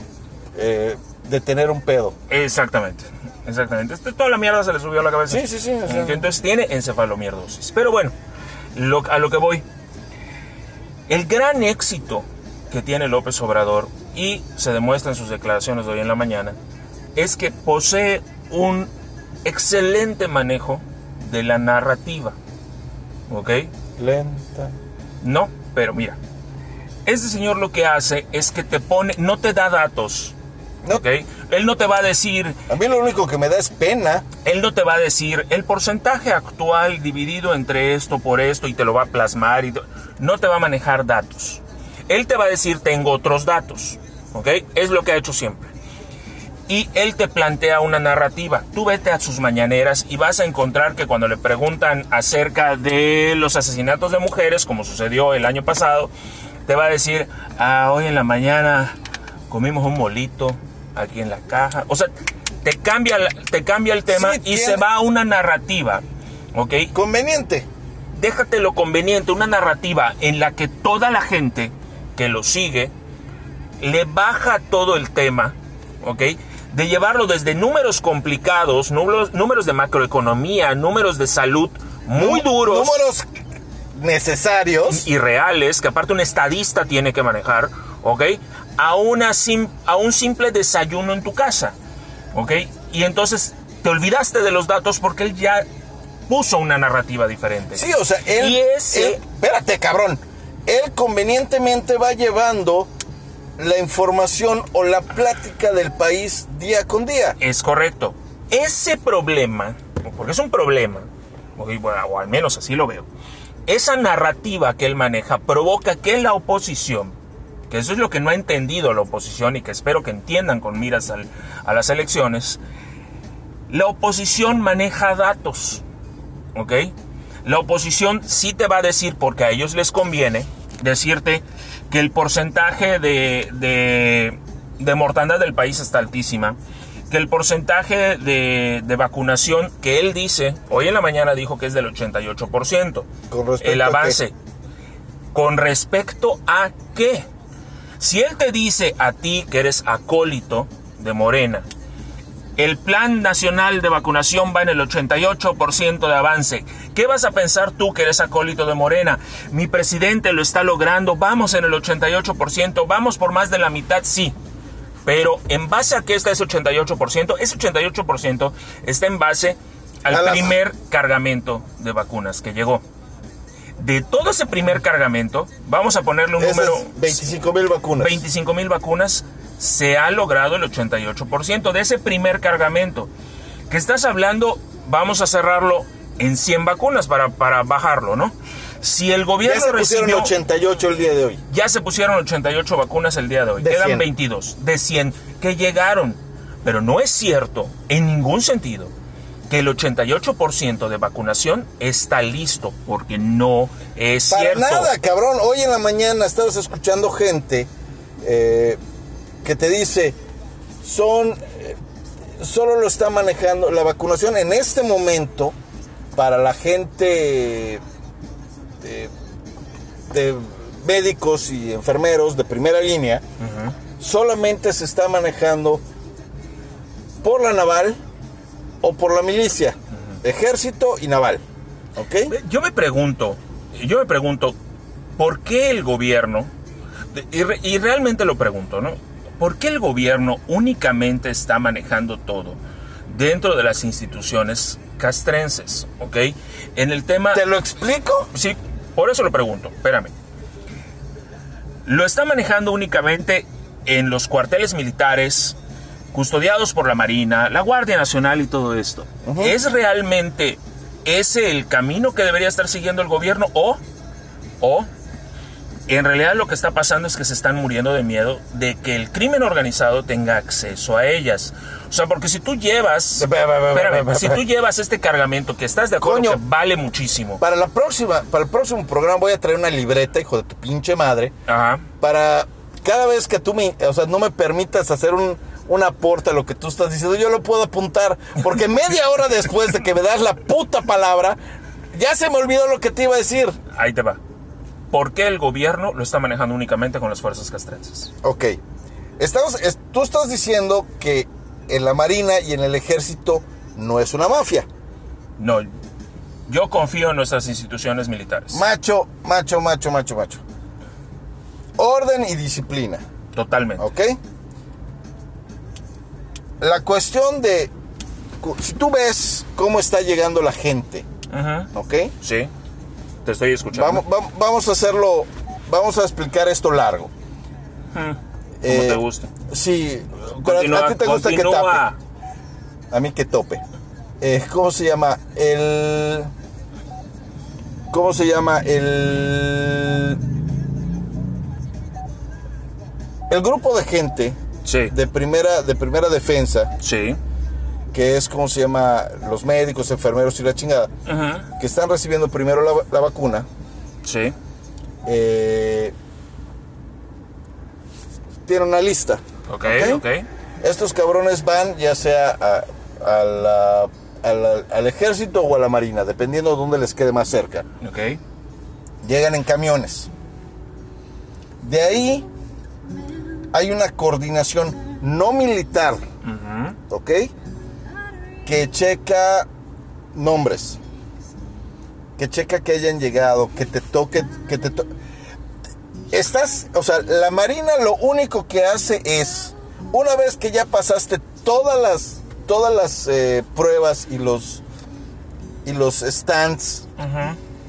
eh, detener un pedo. exactamente, exactamente. Este- toda la mierda se le subió a la cabeza. Sí, sí, sí, sea. Entonces tiene encefalomierdosis. Pero bueno, lo- a lo que voy. El gran éxito que tiene López Obrador, y se demuestra en sus declaraciones de hoy en la mañana, es que posee un excelente manejo de la narrativa. ¿Ok? Lenta. No, pero mira, este señor lo que hace es que te pone, no te da datos. No. ¿Ok? Él no te va a decir, A mí lo único que me da es pena. él no te va a decir el porcentaje actual dividido entre esto por esto y te lo va a plasmar y no te va a manejar datos. Él te va a decir tengo otros datos, ¿ok? Es lo que ha hecho siempre. Y él te plantea una narrativa. Tú vete a sus mañaneras y vas a encontrar que cuando le preguntan acerca de los asesinatos de mujeres, como sucedió el año pasado, te va a decir, ah, hoy en la mañana comimos un molito aquí en la caja. O sea, te cambia, te cambia el tema Sí, y se va a una narrativa, ¿ok? Conveniente. déjate lo conveniente, una narrativa en la que toda la gente que lo sigue le baja todo el tema, ¿ok? De llevarlo desde números complicados, números, números de macroeconomía, números de salud muy duros Números necesarios. y reales, que aparte un estadista tiene que manejar, ¿ok? A, una sim- a un simple desayuno en tu casa, ¿ok? Y entonces te olvidaste de los datos porque él ya puso una narrativa diferente. Sí, o sea, él, Y ese- él- espérate, cabrón. Él convenientemente va llevando la información o la plática del país día con día. Es correcto. Ese problema, porque es un problema, o, al menos así lo veo, esa narrativa que él maneja provoca que la oposición, que eso es lo que no ha entendido la oposición y que espero que entiendan con miras a las elecciones, la oposición maneja datos, ¿ok? La oposición sí te va a decir, porque a ellos les conviene, decirte que el porcentaje de, de, de mortandad del país está altísima, que el porcentaje de, de vacunación que él dice, hoy en la mañana dijo que es del 88%, ¿Con respecto el a avance. ¿Con respecto a qué? Si él te dice a ti que eres acólito de Morena, el plan nacional de vacunación va en el 88% de avance. ¿Qué vas a pensar tú que eres acólito de Morena? Mi presidente lo está logrando, vamos en el 88%, vamos por más de la mitad, sí. Pero en base a qué está ese 88%, ese 88% está en base al A las- primer cargamento de vacunas que llegó. De todo ese primer cargamento, vamos a ponerle un Esas número 25 mil vacunas. 25 mil vacunas, se ha logrado el 88% de ese primer cargamento. Que estás hablando, vamos a cerrarlo en 100 vacunas para, para bajarlo, ¿no? Si el ya gobierno se pusieron recibió, 88 el día de hoy. ya se pusieron 88 vacunas el día de hoy, De quedan 100. 22 de 100 que llegaron. Pero no es cierto, en ningún sentido, que el 88% de vacunación está listo, porque no es Para cierto. nada, cabrón. Hoy en la mañana estabas escuchando gente eh, que te dice, son, eh, solo lo está manejando la vacunación en este momento para la gente de, de médicos y enfermeros de primera línea. Solamente se está manejando por la naval o por la milicia, ejército y naval. ¿Ok? Yo me pregunto, yo me pregunto, ¿por qué el gobierno, y, re- y realmente lo pregunto, ¿no? ¿Por qué el gobierno únicamente está manejando todo dentro de las instituciones castrenses, ¿ok? En el tema... ¿Te lo explico? Sí, por eso lo pregunto, espérame. lo está manejando únicamente en los cuarteles militares custodiados por la Marina, la Guardia Nacional y todo esto. ¿Es realmente ese el camino que debería estar siguiendo el gobierno o, o en realidad lo que está pasando es que se están muriendo de miedo de que el crimen organizado tenga acceso a ellas? O sea, porque si tú llevas, espérame, si tú llevas este cargamento que estás de acuerdo Coño. que vale muchísimo, Para la próxima, para el próximo programa voy a traer una libreta, hijo de tu pinche madre, ajá, para cada vez que tú me, o sea, no me permitas hacer un, un aporte a lo que tú estás diciendo, yo lo puedo apuntar, porque media hora después de que me das la puta palabra, ya se me olvidó lo que te iba a decir. ahí te va. ¿Por qué el gobierno lo está manejando únicamente con las fuerzas castrenses? Ok, estamos, es- tú estás diciendo que en la Marina y en el Ejército no es una mafia. No, yo confío en nuestras instituciones militares. Macho, macho, macho, macho, macho. Orden y disciplina. Totalmente. ¿Ok? La cuestión de... Si tú ves cómo está llegando la gente, Ujú, ¿ok? Sí, te estoy escuchando. Vamos, vam- vamos a hacerlo... Vamos a explicar esto largo. Como Eh, te gusta. Sí, Continúa, a ti te gusta que tape. A mí que tope. Eh, ¿Cómo se llama? El... ¿Cómo se llama? El... El grupo de gente Sí, de primera, de primera defensa, sí. Que es como se llama los médicos, enfermeros y la chingada, que están recibiendo primero la, la vacuna, Sí, eh, tienen una lista. ok, ok. Estos cabrones van ya sea a- a la- a la- al ejército o a la marina, dependiendo de dónde les quede más cerca. Ok, Llegan en camiones. De ahí hay una coordinación no militar, ujú, ¿ok? Que checa nombres. Que checa que hayan llegado, que te toque, que te to- Estás, o sea, la Marina lo único que hace es, una vez que ya pasaste todas las, todas las eh, pruebas y los, y los stands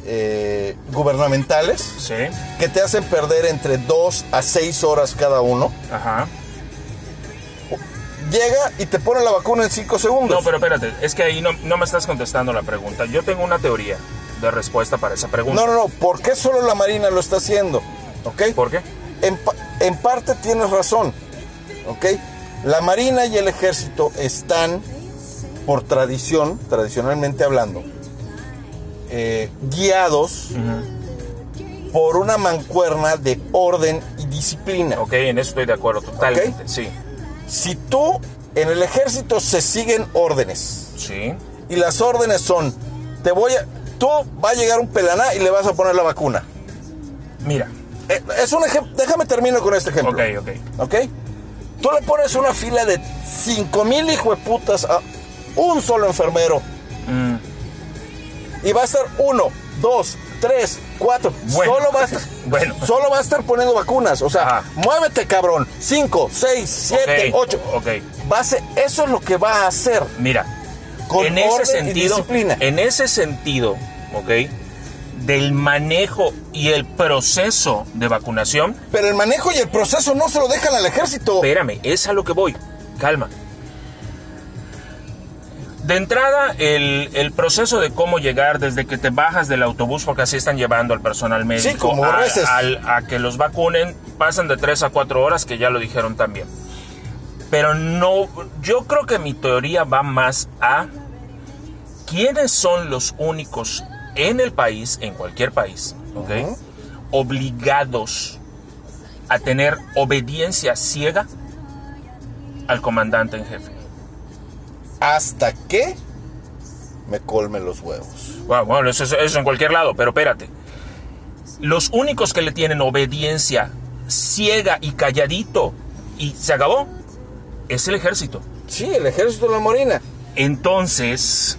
eh, gubernamentales, sí, que te hacen perder entre 2 a 6 horas cada uno, ajá. Llega y te pone la vacuna en 5 segundos. No, pero espérate, es que ahí no, no me estás contestando la pregunta. Yo tengo una teoría de respuesta para esa pregunta. No, no, no. ¿Por qué solo la Marina lo está haciendo? ¿Ok? ¿Por qué? En, pa- en parte tienes razón. ¿Ok? La Marina y el Ejército están, por tradición, tradicionalmente hablando, eh, guiados por una mancuerna de orden y disciplina. Ok, en eso estoy de acuerdo, totalmente. Sí, Si tú, en el Ejército se siguen órdenes. sí, Y las órdenes son, te voy a... Tú va a llegar un pelaná y le vas a poner la vacuna. mira, Eh, Es un ejemplo. Déjame termino con este ejemplo. ok, ok. ¿Ok? Tú le pones una fila de 5 mil hijo de putas a un solo enfermero. Mm, Y va a estar uno, dos, tres, cuatro. Bueno. Solo, va a estar, Bueno. solo va a estar poniendo vacunas. O sea, Ajá. muévete, cabrón. Cinco, seis, siete, ocho. Ok, Va a ser- eso es lo que va a hacer. mira, Con en ese y sentido, disciplina. en ese sentido, ok, del manejo y el proceso de vacunación, Pero el manejo y el proceso no se lo dejan al ejército. Espérame, es a lo que voy. Calma. De entrada, el, el proceso de cómo llegar desde que te bajas del autobús, porque así están llevando al personal médico, como a, al- a que los vacunen, pasan de 3 a 4 horas, que ya lo dijeron también. Pero no, yo creo que mi teoría va más a quiénes son los únicos en el país, en cualquier país, ¿ok? Obligados a tener obediencia ciega al comandante en jefe. Hasta que me colmen los huevos. Bueno, bueno, eso, eso- en cualquier lado, pero espérate. Los únicos que le tienen obediencia ciega y calladito y se acabó es el ejército. Sí, el ejército de la Marina. Entonces,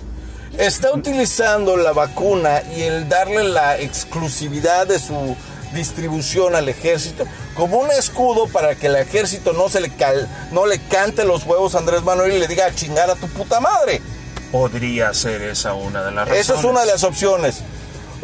está utilizando la vacuna y el darle la exclusividad de su distribución al ejército como un escudo para que el ejército no se le cal- no le cante los huevos a Andrés Manuel y le diga a chingar a tu puta madre. podría ser esa una de las razones. Esa es una de las opciones.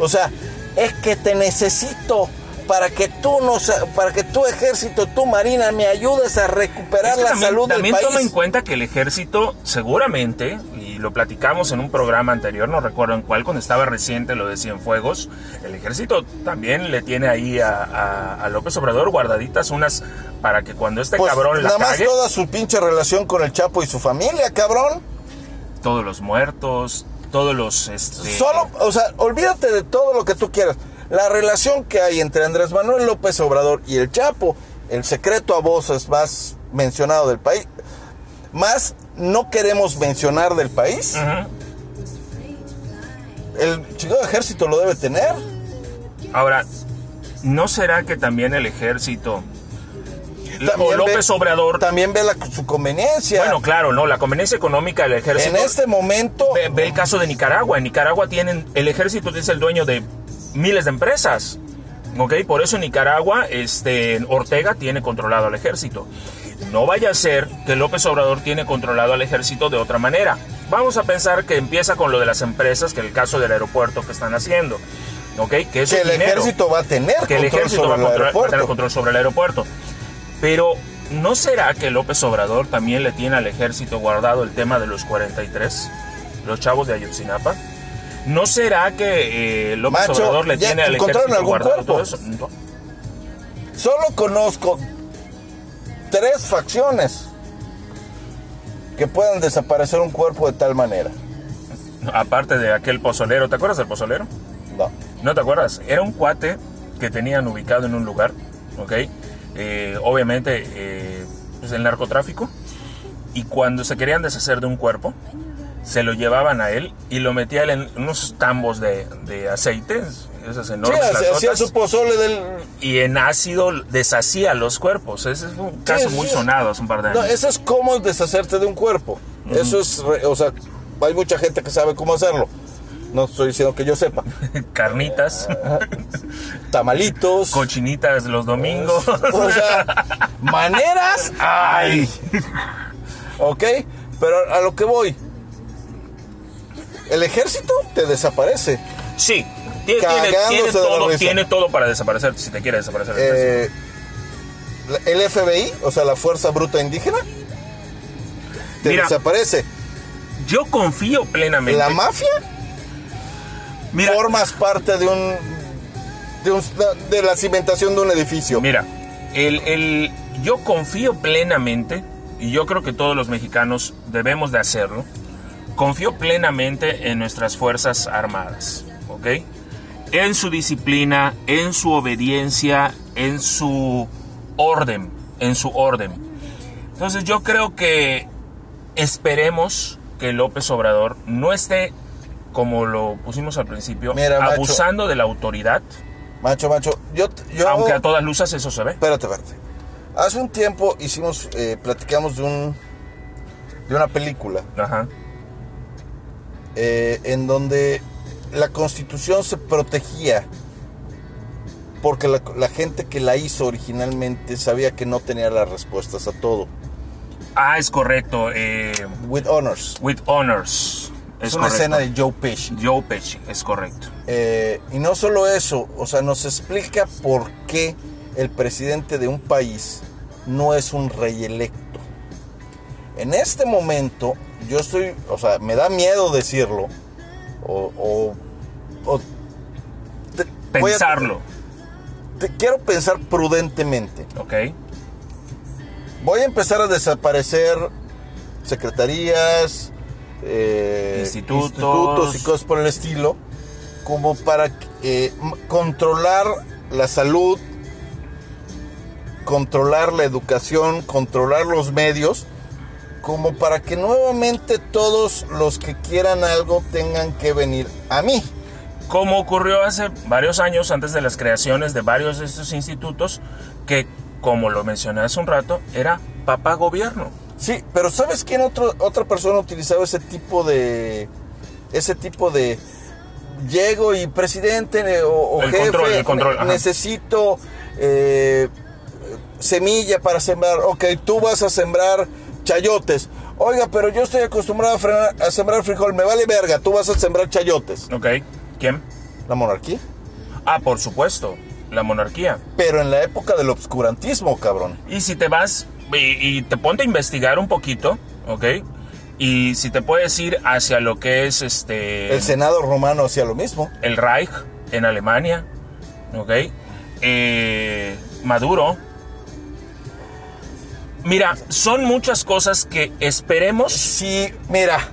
O sea, es que te necesito para que tú nos, para que tu ejército, tu marina me ayudes a recuperar Es que la también, salud del también país. toma en cuenta que el ejército seguramente, y lo platicamos en un programa anterior, no recuerdo en cuál, cuando estaba reciente lo de Cienfuegos, el ejército también le tiene ahí a, a- a López Obrador guardaditas unas para que cuando este Pues, cabrón la nada más toda su pinche relación con el Chapo y su familia, cabrón. todos los muertos, todos los... Este, Solo, o sea, olvídate de todo lo que tú quieras. La relación que hay entre Andrés Manuel López Obrador y el Chapo, el secreto a voces más mencionado del país, más no queremos mencionar del país, el chingado ejército lo debe tener. Ahora, ¿no será que también el ejército... o López ve- Obrador... También ve la- su conveniencia. Bueno, claro, no, la conveniencia económica del ejército... en este momento, Ve, ve el caso de Nicaragua. En Nicaragua tienen, el ejército es el dueño de miles de empresas. ¿Ok? Por eso en Nicaragua, este, Ortega tiene controlado al ejército. No vaya a ser que López Obrador tiene controlado al ejército de otra manera. Vamos a pensar que empieza con lo de las empresas, que el caso del aeropuerto que están haciendo. ¿Ok? Que que el dinero. ejército va a tener que el ejército va a, sobre el controlar- va a tener control sobre el aeropuerto. Pero, ¿no será que López Obrador también le tiene al ejército guardado el tema de los 43? Los chavos de Ayotzinapa. ¿No será que eh, López Macho, Obrador le ¿ya tiene al ejército algún guardado todo eso? No. Solo conozco tres facciones que puedan desaparecer un cuerpo de tal manera. Aparte de aquel pozolero, ¿te acuerdas del pozolero? No. ¿No te acuerdas? Era un cuate que tenían ubicado en un lugar, ¿ok? Eh, obviamente, eh, pues el narcotráfico. Y cuando se querían deshacer de un cuerpo, se lo llevaban a él y lo metían en unos tambos de, de aceite, esas Sí, enormes hacía- hacía su pozole del... y en ácido deshacía los cuerpos. Ese fue un caso Sí, muy sí. sonado hace un par de No, años. eso es cómo deshacerte de un cuerpo. Eso es, o sea, hay mucha gente que sabe cómo hacerlo. No estoy diciendo que yo sepa. Carnitas, Tamalitos. cochinitas los domingos. O sea, maneras hay. ¿Ok? Pero a lo que voy. El ejército te desaparece. Sí, tiene, todo, risa. tiene todo para desaparecer si te quiere desaparecer. el. Eh, el FBI, o sea, la Fuerza Bruta Indígena, te Mira, desaparece. Yo confío plenamente. La mafia, Mira, formas parte de un, de un- de la cimentación de un edificio. mira, el, el- yo confío plenamente, y yo creo que todos los mexicanos debemos de hacerlo, confío plenamente en nuestras Fuerzas Armadas, ¿ok? En su disciplina, en su obediencia, en su orden, en su orden. Entonces yo creo que esperemos que López Obrador no esté, como lo pusimos al principio, Mira, macho. abusando de la autoridad, Macho, macho, yo, yo aunque a todas luces eso se ve. Espérate, espérate. Hace un tiempo hicimos, eh, platicamos de un, de una película Ajá. eh, en donde la Constitución se protegía porque la, la gente que la hizo originalmente sabía que no tenía las respuestas a todo. Ah, es correcto. eh, With honors. with honors. Es, Es, una correcto. escena de Joe Pesci. Joe Pesci, es correcto. Eh, y no solo eso, o sea, nos explica por qué el presidente de un país no es un rey electo. En este momento, yo estoy, o sea, me da miedo decirlo, o, o- o te- voy a- Pensarlo, te- quiero pensar prudentemente. ¿ok? Voy a empezar a desaparecer secretarías, eh, Institutos. institutos y cosas por el estilo, como para eh, controlar la salud, controlar la educación, controlar los medios, como para que nuevamente todos los que quieran algo tengan que venir a mí. Como ocurrió hace varios años antes de las creaciones de varios de estos institutos, que, como lo mencioné hace un rato, era papá gobierno. Sí, pero ¿sabes quién otro, otra persona utilizaba ese tipo de ese tipo de llego y presidente eh, o, o El jefe control, el control, ne- necesito eh, semilla para sembrar. Ok, tú vas a sembrar chayotes. Oiga, pero yo estoy acostumbrado a, frenar- a sembrar frijol. Me vale verga, tú vas a sembrar chayotes. ¿Ok? ¿Quién? La monarquía. Ah, por supuesto. la monarquía. Pero en la época del obscurantismo, cabrón. Y si te vas y, y te ponte a investigar un poquito, ¿ok? Y si te puedes ir hacia lo que es este El Senado romano hacía lo mismo. el Reich en Alemania, ¿ok? Eh, Maduro. Mira, son muchas cosas que esperemos. Si, mira,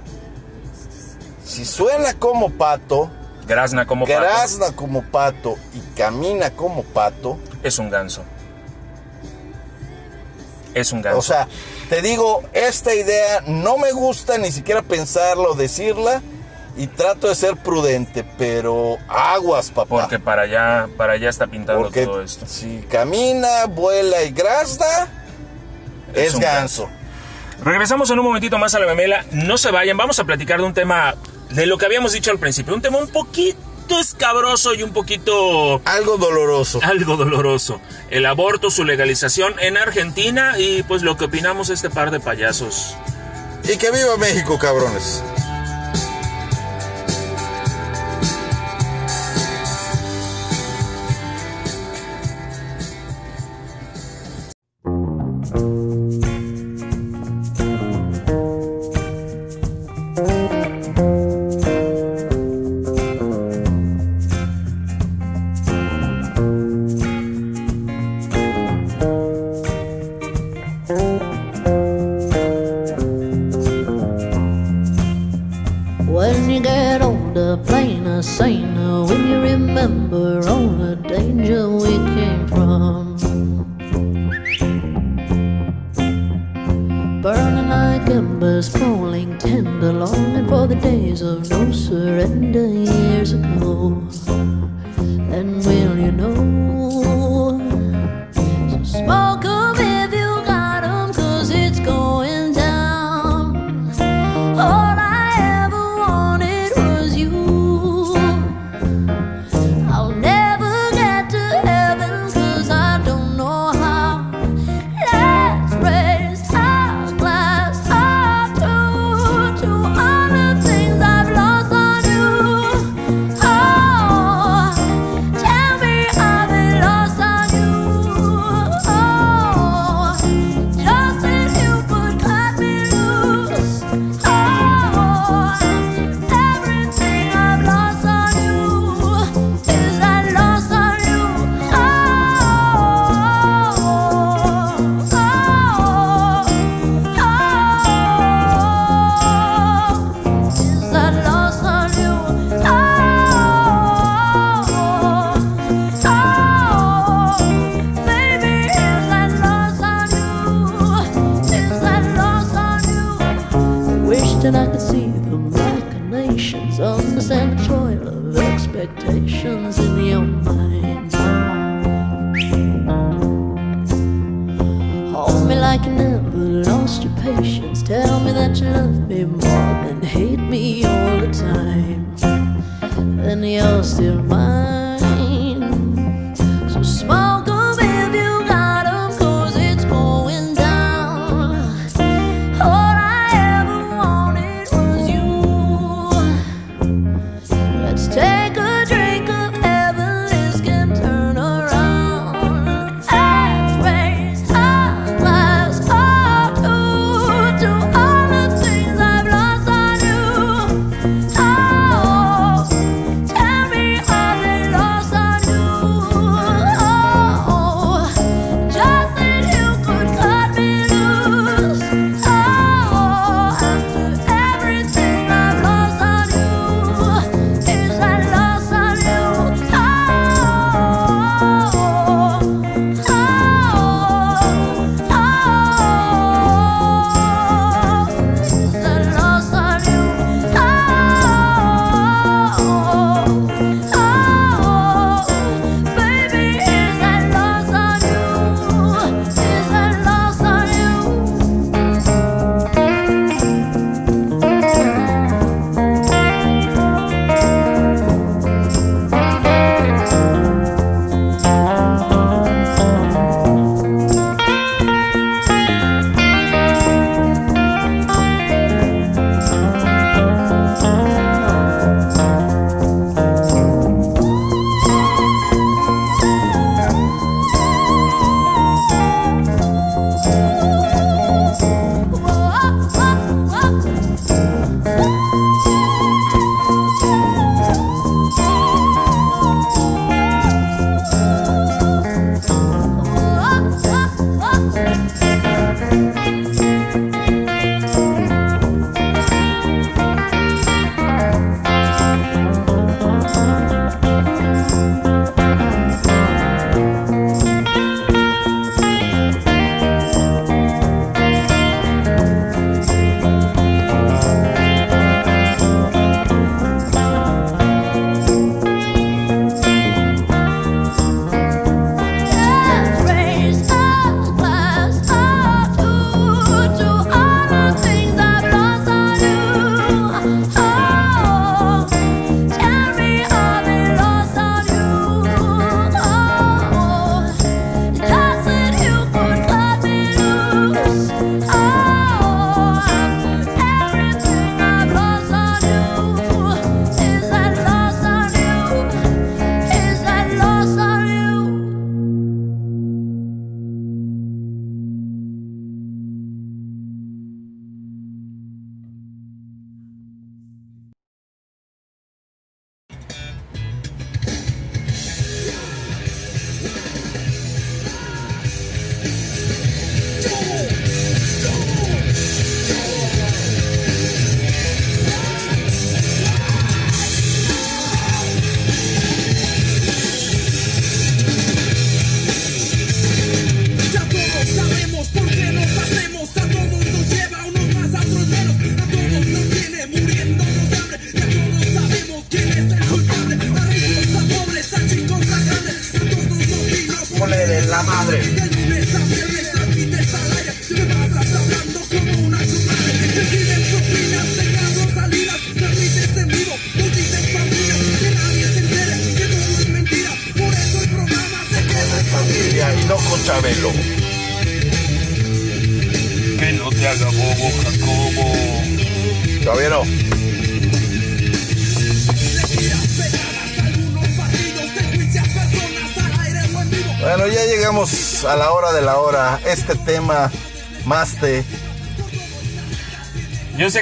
si suena como pato, Grazna como pato, grazna como pato y camina como pato, es un ganso. Es un ganso. o sea, te digo, esta idea no me gusta ni siquiera pensarlo, decirla, y trato de ser prudente, pero aguas, papá. porque para allá, para allá está pintando Porque todo esto. si camina, vuela y grazna, Es ganso. Regresamos en un momentito más a la memela. No se vayan, vamos a platicar de un tema de lo que habíamos dicho al principio. Un tema un poquito escabroso y un poquito Algo doloroso. algo doloroso. El aborto, su legalización en Argentina y pues lo que opinamos este par de payasos. Y que viva México, cabrones.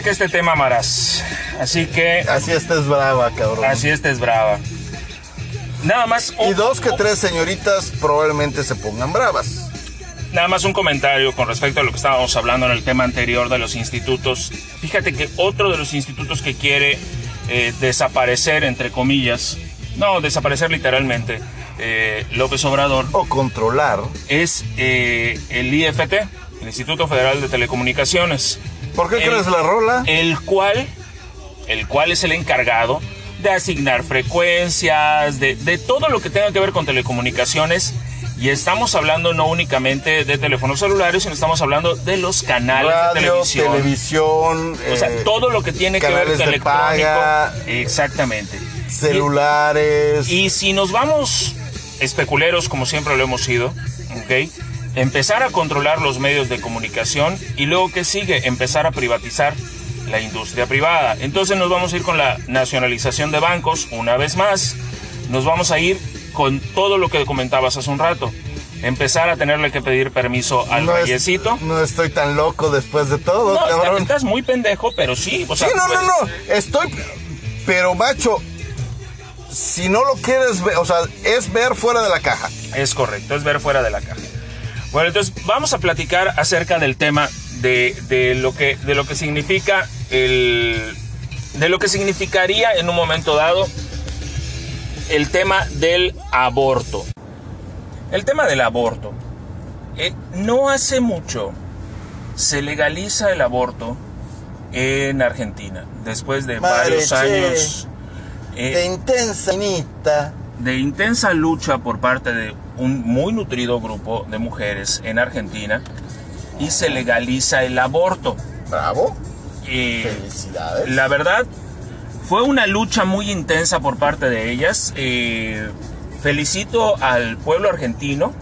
Que este tema amarás. Así que, así esta es brava, cabrón. así esta es brava. Nada más. Y un- dos que tres señoritas probablemente se pongan bravas. Nada más un comentario con respecto a lo que estábamos hablando en el tema anterior de los institutos. Fíjate que otro de los institutos que quiere eh, desaparecer, entre comillas, no, desaparecer literalmente, eh, López Obrador, O controlar. es eh, el IFT, el Instituto Federal de Telecomunicaciones. ¿Por qué El- crees la rola? El cual, el cual es el encargado de asignar frecuencias, de, de todo lo que tenga que ver con telecomunicaciones. Y estamos hablando no únicamente de teléfonos celulares, sino estamos hablando de los canales de televisión. televisión, o sea, eh, todo lo que tiene que ver con de electrónico. paga. Exactamente. celulares. Y, y si nos vamos especuleros, como siempre lo hemos sido, ¿ok? Empezar a controlar los medios de comunicación y luego, ¿qué sigue? Empezar a privatizar la industria privada. Entonces nos vamos a ir con la nacionalización de bancos, una vez más. Nos vamos a ir con todo lo que comentabas hace un rato. Empezar a tenerle que pedir permiso al no, es- reyesito. no estoy tan loco después de todo, No, cabrón. estás muy pendejo, pero sí. O sea, sí, no, no, pues, no. Estoy. Pero, macho, si no lo quieres ver, o sea, es ver fuera de la caja. Es correcto, es ver fuera de la caja. Bueno, entonces vamos a platicar acerca del tema de, de lo, que, de lo que significa el. de lo que significaría en un momento dado el tema del aborto. El tema del aborto. Eh, no hace mucho se legaliza el aborto en Argentina, después de Madre, varios che. años. eh, De intensa. De intensa lucha por parte de un muy nutrido grupo de mujeres en Argentina y se legaliza el aborto. Bravo. Eh, Felicidades. la verdad, fue una lucha muy intensa por parte de ellas. Eh, felicito al pueblo argentino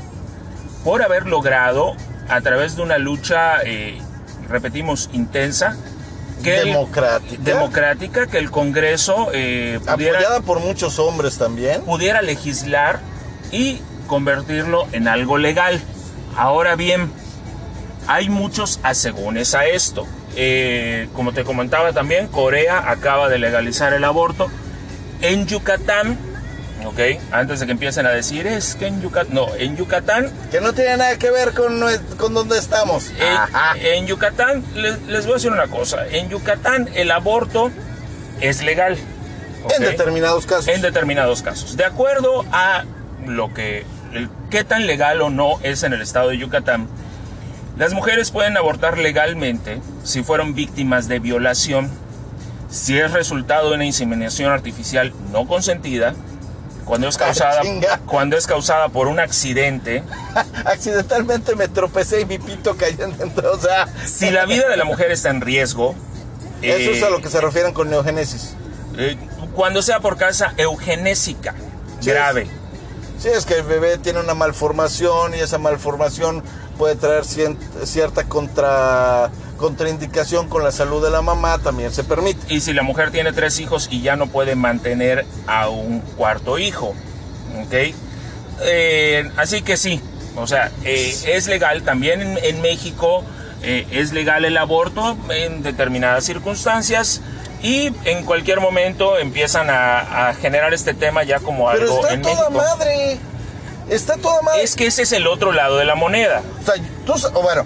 por haber logrado, a través de una lucha, eh, repetimos, intensa, que el- Democrática. democrática, que el Congreso eh, pudiera Apoyada por muchos hombres también. pudiera legislar y convertirlo en algo legal. Ahora bien, hay muchos asegúnes a esto. Eh, como te comentaba también, Corea acaba de legalizar el aborto. En Yucatán, ¿ok? Antes de que empiecen a decir, es que en Yucatán, no, en Yucatán, Que no tiene nada que ver con, con donde estamos. eh, Ajá. en Yucatán, les, les voy a decir una cosa, en Yucatán el aborto es legal. ¿ok? En determinados casos. en determinados casos. De acuerdo a lo que, el, qué tan legal o no es en el estado de Yucatán, las mujeres pueden abortar legalmente si fueron víctimas de violación, si es resultado de una inseminación artificial no consentida, cuando es causada, cuando es causada por un accidente, Accidentalmente me tropecé y mi pito cayó dentro. O sea, si la vida de la mujer está en riesgo, eso es eh, a lo que se refieren con neogénesis. eh, cuando sea por causa eugenésica Sí, grave. Sí, es que el bebé tiene una malformación y esa malformación puede traer cien- cierta contra, contraindicación con la salud de la mamá, también se permite. y si la mujer tiene tres hijos y ya no puede mantener a un cuarto hijo. ¿Ok? Eh, así que sí, o sea, eh, es legal también en, en México, eh, es legal el aborto en determinadas circunstancias y en cualquier momento empiezan a, a generar este tema ya como Pero algo está en toda México. madre. Está toda madre. Es que ese es el otro lado de la moneda. O sea, tú, bueno,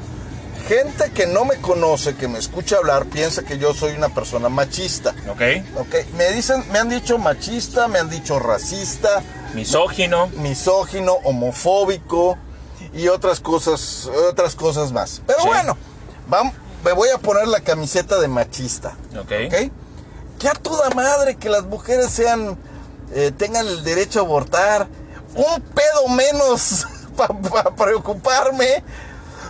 gente que no me conoce, que me escucha hablar, piensa que yo soy una persona machista. ¿Ok? Ok, me dicen, me han dicho machista, me han dicho racista, Misógino. misógino, homofóbico y otras cosas, otras cosas más. Pero Sí. bueno, vam- me voy a poner la camiseta de machista. ¿Ok? ¿Ok? Que a toda madre que las mujeres sean, eh, tengan el derecho a abortar. Un pedo menos para preocuparme.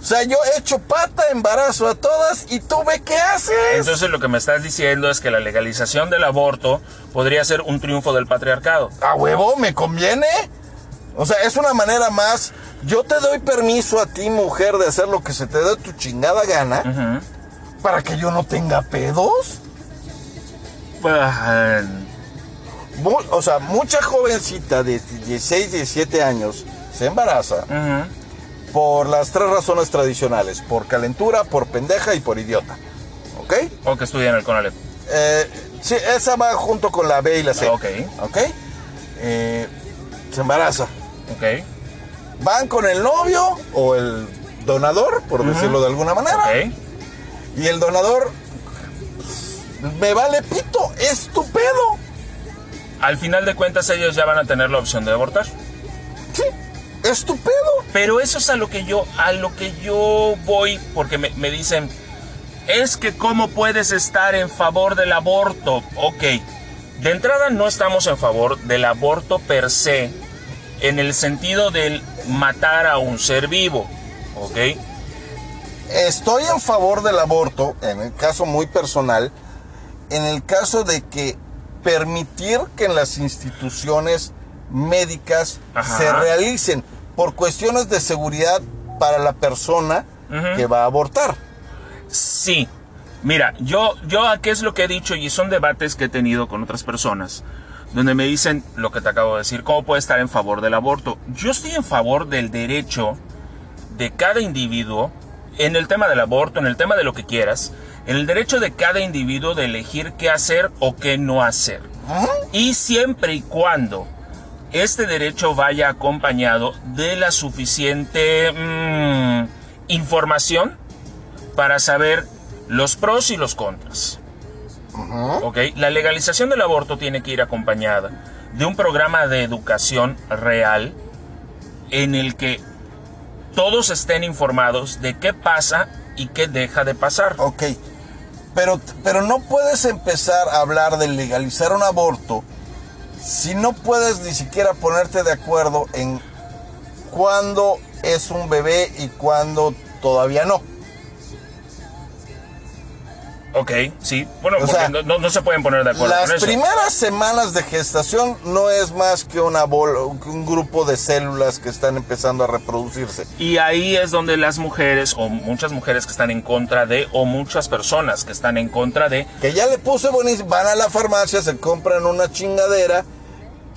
O sea, yo he hecho pata, embarazo a todas y tú ve qué haces. Entonces lo que me estás diciendo es que la legalización del aborto podría ser un triunfo del patriarcado. a huevo, me conviene. O sea, es una manera más. Yo te doy permiso a ti, mujer, de hacer lo que se te dé tu chingada gana para que yo no tenga pedos. Mu- o sea, mucha jovencita de 16, 17 años se embaraza. Por las tres razones tradicionales: por calentura, por pendeja y por idiota. ¿Ok? O que estudian el CONALEP. Eh, sí, esa va junto con la B y la C. Ah, ok. ¿Ok? Eh, se embaraza. Ok. Van con el novio o el donador, por decirlo de alguna manera. Ok. Y el donador, me vale pito, es tu pedo. Al final de cuentas ellos ya van a tener la opción de abortar. Sí, es tu pedo. Pero eso es a lo que yo, a lo que yo voy, porque me, me dicen, es que cómo puedes estar en favor del aborto. Ok, de entrada no estamos en favor del aborto per se, en el sentido del matar a un ser vivo. Ok, Estoy en favor del aborto, en el caso muy personal, en el caso de que permitir que en las instituciones médicas Ajá. se realicen por cuestiones de seguridad para la persona que va a abortar. Sí. Mira, yo, yo aquí es lo que he dicho y son debates que he tenido con otras personas, donde me dicen lo que te acabo de decir, ¿cómo puede estar en favor del aborto? Yo estoy en favor del derecho de cada individuo, en el tema del aborto, en el tema de lo que quieras, en el derecho de cada individuo de elegir qué hacer o qué no hacer. Y siempre y cuando este derecho vaya acompañado de la suficiente mm, información para saber los pros y los contras. ¿Ok? La legalización del aborto tiene que ir acompañada de un programa de educación real en el que todos estén informados de qué pasa y qué deja de pasar. Ok, pero, pero no puedes empezar a hablar de legalizar un aborto si no puedes ni siquiera ponerte de acuerdo en cuándo es un bebé y cuándo todavía no. Ok, sí. Bueno, O porque sea, no, se pueden poner de acuerdo Las con eso. primeras semanas de gestación no es más que una un grupo de células que están empezando a reproducirse. Y ahí es donde las mujeres, o muchas mujeres que están en contra de, o muchas personas que están en contra de, Que ya le puse buenísimo, van a la farmacia, se compran una chingadera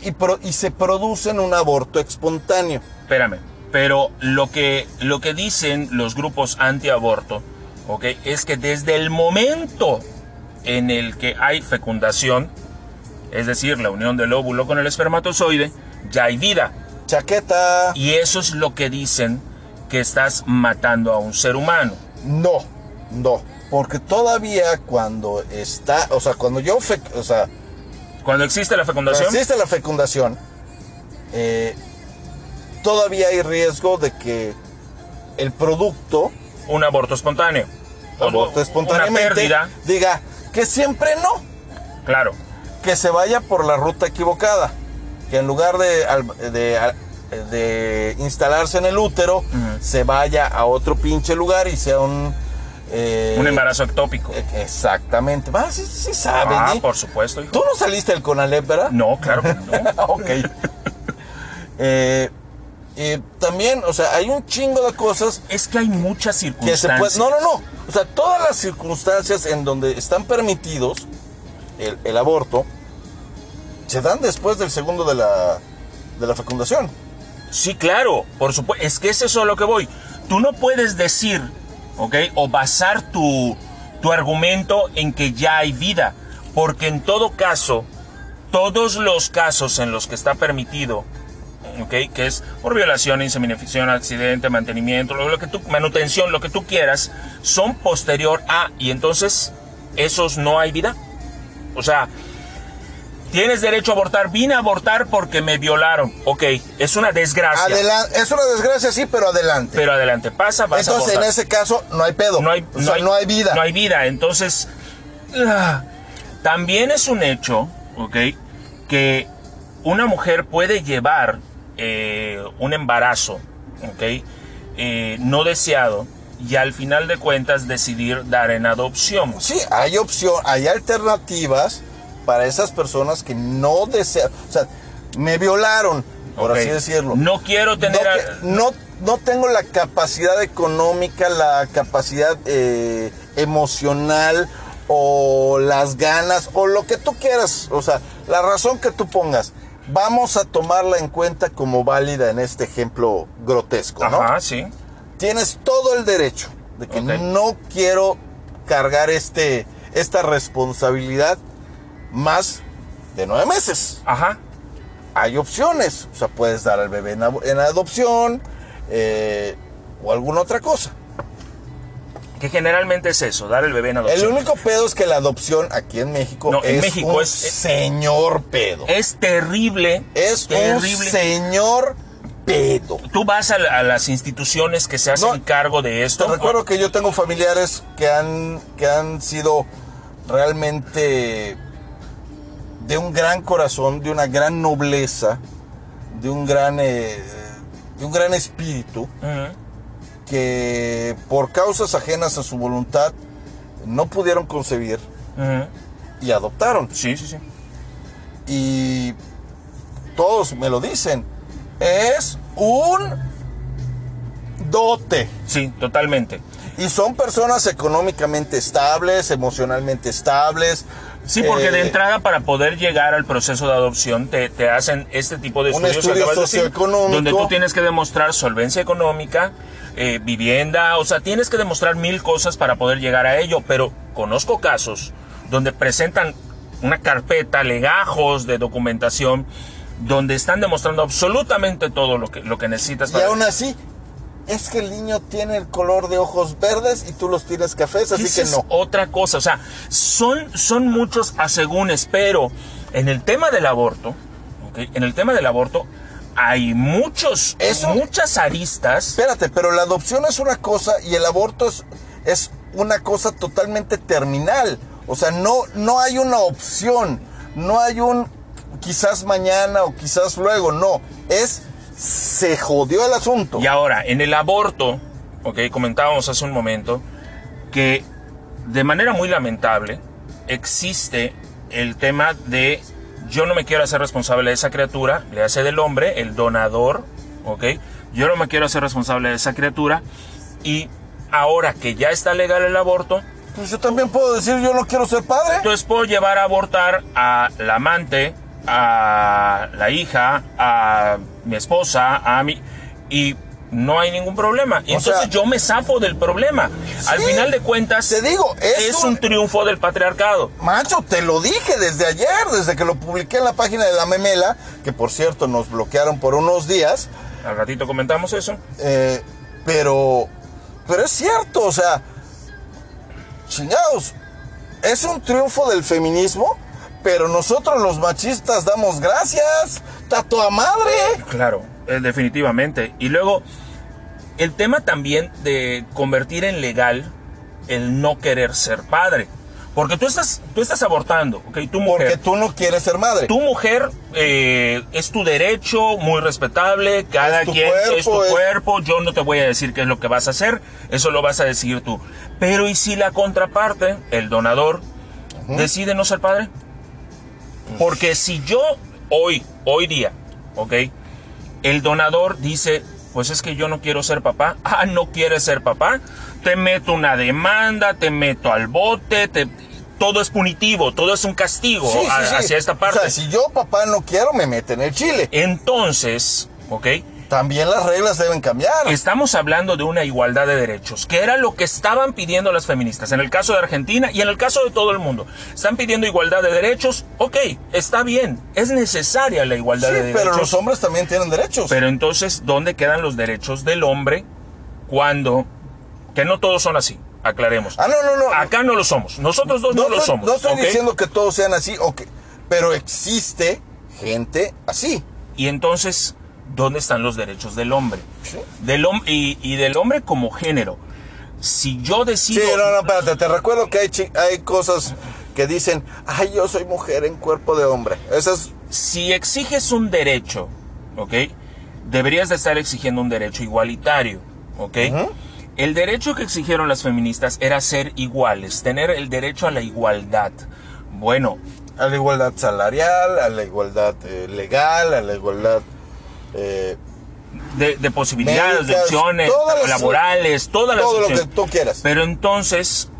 y, pro- y se producen un aborto espontáneo. espérame, pero lo que, lo que dicen los grupos antiaborto, ok, es que desde el momento en el que hay fecundación, es decir, la unión del óvulo con el espermatozoide, ya hay vida. Chaqueta. Y eso es lo que dicen que estás matando a un ser humano. No, no. Porque todavía cuando está, o sea, cuando yo, fe- o sea, Cuando existe la cuando fecundación, existe la fecundación, eh, todavía hay riesgo de que el producto un aborto espontáneo. Aborte Una espontáneamente pérdida, diga que siempre no, claro. que se vaya por la ruta equivocada, que en lugar de, de, al- de instalarse en el útero, se vaya a otro pinche lugar y sea un... eh, Un embarazo ectópico. eh, Exactamente. Va, sí, sí sabe, Ah, ¿sí? por supuesto, hijo. ¿Tú no saliste del Conalep, verdad? No, claro que no. ok. Eh, eh, también, o sea, hay un chingo de cosas Es que hay muchas que se circunstancias. No, no, no. O sea, todas las circunstancias en donde están permitidos el, el aborto se dan después del segundo de la, de la fecundación. Sí, claro, por supuesto. Es que es eso a lo que voy. Tú no puedes decir, ¿ok? O basar tu, tu argumento en que ya hay vida. Porque en todo caso, todos los casos en los que está permitido, ¿ok? Que es por violación, inseminación, accidente, mantenimiento, lo, que tú, manutención, lo que tú quieras, son posterior a, y entonces, esos no hay vida. O sea, tienes derecho a abortar, vine a abortar porque me violaron. Ok, es una desgracia. Adelan- es una desgracia, sí, pero adelante. Pero adelante, pasa, vas a Entonces, en ese caso, no hay pedo. no hay, o sea, no hay, vida. No hay vida. Entonces, ah, también es un hecho, ¿ok? Que una mujer puede llevar eh, un embarazo ¿ok? Eh, no deseado y al final de cuentas decidir dar en adopción. Sí, hay opción, hay alternativas para esas personas que no desean, o sea, me violaron, por así decirlo. No quiero tener... no, a- que- no, no tengo la capacidad económica, la capacidad eh, emocional o las ganas o lo que tú quieras, o sea, la razón que tú pongas. Vamos a tomarla en cuenta como válida en este ejemplo grotesco, ¿no? Ajá, sí. Tienes todo el derecho de que no quiero cargar este, esta responsabilidad más de nueve meses Ajá. hay opciones. O sea, puedes dar al bebé en, en adopción eh, o alguna otra cosa. Que generalmente es eso, dar el bebé en El adopción. único pedo es que la adopción aquí en México No, en México un es- señor pedo. Es terrible. Es terrible. un señor pedo. Tú vas a, la- a las instituciones que se hacen No, cargo de esto. Te recuerdo que yo tengo familiares que han, que han sido realmente de un gran corazón, de una gran nobleza, de un gran, eh, de un gran espíritu. Que por causas ajenas a su voluntad no pudieron concebir y adoptaron. Sí, sí, sí. Y todos me lo dicen. Es un dote. Sí, totalmente. Y son personas económicamente estables, emocionalmente estables. Sí, porque eh, de entrada para poder llegar al proceso de adopción te, te hacen este tipo de estudios que estudio acabas de decir, socioeconómico. donde tú tienes que demostrar solvencia económica, eh, vivienda, o sea, tienes que demostrar mil cosas para poder llegar a ello, pero conozco casos donde presentan una carpeta, legajos de documentación, donde están demostrando absolutamente todo lo que, lo que necesitas Y para... aún así, es que el niño tiene el color de ojos verdes y tú los tienes cafés, así que es no. otra cosa. O sea, son, son muchos asegúnes, pero en el tema del aborto, ¿ok? en el tema del aborto, hay muchos, Eso- muchas aristas. Espérate, pero la adopción es una cosa y el aborto es, es una cosa totalmente terminal. O sea, no, no hay una opción, no hay un quizás mañana o quizás luego, no. Es, se jodió el asunto. Y ahora, en el aborto, ok, comentábamos hace un momento que de manera muy lamentable existe el tema de yo no me quiero hacer responsable de esa criatura, le hace del hombre, el donador, ok, yo no me quiero hacer responsable de esa criatura y ahora que ya está legal el aborto, Pues yo también puedo decir, yo no quiero ser padre. entonces puedo llevar a abortar a la amante, a la hija, a mi esposa, a mi... Y no hay ningún problema. Y entonces sea- yo me zafo del problema. Al final de cuentas, te digo, es un... un- triunfo del patriarcado. Macho, te lo dije desde ayer, desde que lo publiqué en la página de la memela, que por cierto nos bloquearon por unos días. Al ratito comentamos eso. Eh, pero, pero es cierto, o sea, chingados, es un triunfo del feminismo, pero nosotros los machistas damos gracias, está toda madre. Claro, eh, definitivamente. Y luego, el tema también de convertir en legal el no querer ser padre. Porque tú estás, tú estás abortando, ¿ok? Tu mujer. Porque tú no quieres ser madre. Tu mujer eh, es tu derecho, muy respetable, cada Es quien es tu es- cuerpo, yo no te voy a decir qué es lo que vas a hacer, eso lo vas a decidir tú. Pero ¿y si la contraparte, el donador, decide no ser padre? Porque si yo hoy, hoy día, ¿ok? El donador dice, pues es que yo no quiero ser papá, ah, no quieres ser papá, te meto una demanda, te meto al bote, te... todo es punitivo, todo es un castigo Sí, sí, a- sí. hacia esta parte. O sea, si yo papá no quiero, me meten el chile. Entonces, ¿ok? También las reglas deben cambiar. Estamos hablando de una igualdad de derechos, que era lo que estaban pidiendo las feministas, en el caso de Argentina y en el caso de todo el mundo. Están pidiendo igualdad de derechos, ok, está bien, es necesaria la igualdad Sí, de derechos. pero los hombres también tienen derechos. Pero entonces, ¿dónde quedan los derechos del hombre cuando... Que no todos son así, aclaremos. Ah, no, no, no. Acá no lo somos, nosotros dos no, no lo somos. no estoy diciendo que todos sean así, ok, pero existe gente así. Y entonces, ¿dónde están los derechos del hombre? Sí. Del hom- y, y del hombre como género. Si yo Sí, decido... no, no, espérate, te recuerdo que hay, hay cosas que dicen, ay, yo soy mujer en cuerpo de hombre. Esas, Si exiges un derecho, ¿ok? deberías de estar exigiendo un derecho igualitario, ¿ok? El derecho que exigieron las feministas era ser iguales, tener el derecho a la igualdad. Bueno, A la igualdad salarial, a la igualdad eh, legal, a la igualdad... eh, de, de posibilidades, de Médicas, opciones todas laborales, todas las todo lo que opciones. tú quieras. Pero entonces,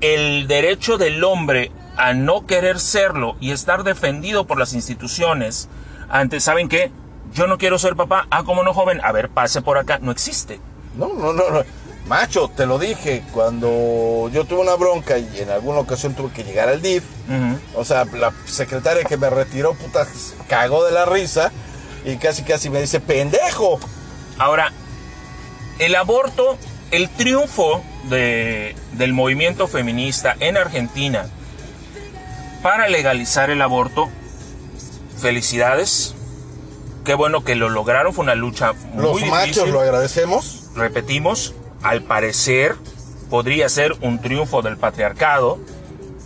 el derecho del hombre a no querer serlo y estar defendido por las instituciones ante, ¿saben qué? Yo no quiero ser papá. Ah, como no, joven? A ver, pase por acá. No existe. No, no, no, no. Macho, te lo dije, cuando yo tuve una bronca y en alguna ocasión tuve que llegar al DIF, Ujú. o sea, la secretaria que me retiró, puta, cagó de la risa y casi casi me dice, pendejo. Ahora, el aborto, el triunfo de- del movimiento feminista en Argentina para legalizar el aborto, felicidades. Qué bueno que lo lograron, fue una lucha Los muy machos difícil. lo agradecemos. Repetimos, al parecer podría ser un triunfo del patriarcado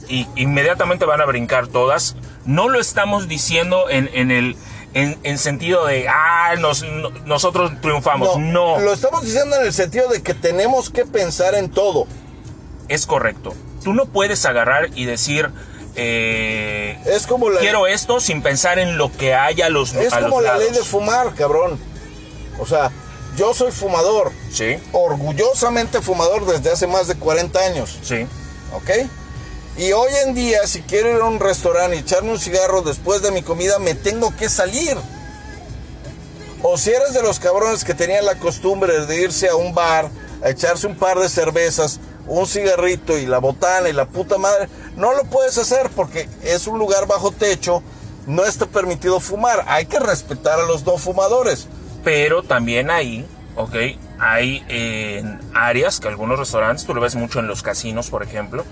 y inmediatamente van a brincar todas. No lo estamos diciendo en, en el en, en sentido de ah nos- no- nosotros triunfamos. No, Lo estamos diciendo en el sentido de que tenemos que pensar en todo. es correcto. Tú no puedes agarrar y decir eh, Es como la, quiero esto sin pensar en lo que haya a los, es a los como la ley de fumar, cabrón. O sea, yo soy fumador, Sí, orgullosamente fumador desde hace más de 40 años. sí. ¿Ok? Y hoy en día, si quiero ir a un restaurante y echarme un cigarro después de mi comida, me tengo que salir. O si eres de los cabrones que tenían la costumbre de irse a un bar, a echarse un par de cervezas, un cigarrito y la botana y la puta madre, no lo puedes hacer porque es un lugar bajo techo, no está permitido fumar. Hay que respetar a los no fumadores. Pero también ahí, ok, hay eh, áreas que algunos restaurantes, tú lo ves mucho en los casinos, por ejemplo,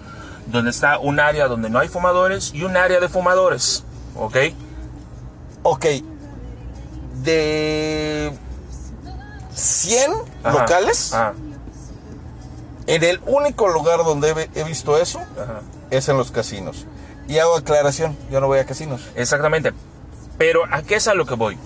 donde está un área donde no hay fumadores y un área de fumadores, ok. Ok, de 100 Ajá, locales, ajá, en el único lugar donde he- visto eso ajá. es en los casinos. Y hago aclaración, yo no voy a casinos. Exactamente. Pero ¿a qué es a lo que voy?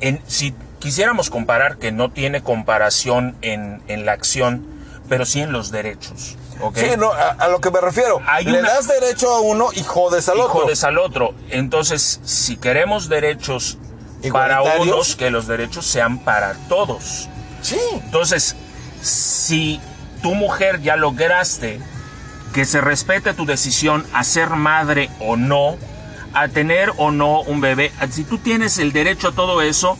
En, si quisiéramos comparar, que no tiene comparación en, en la acción, pero sí en los derechos, Sí, no, a, a lo que me refiero. Hay Le una- das derecho a uno y jodes al y otro. jodes al otro. Entonces, si queremos derechos para unos, que los derechos sean para todos. Sí, Entonces, si tu mujer ya lograste que se respete tu decisión a ser madre o no, a tener o no un bebé, si tú tienes el derecho a todo eso,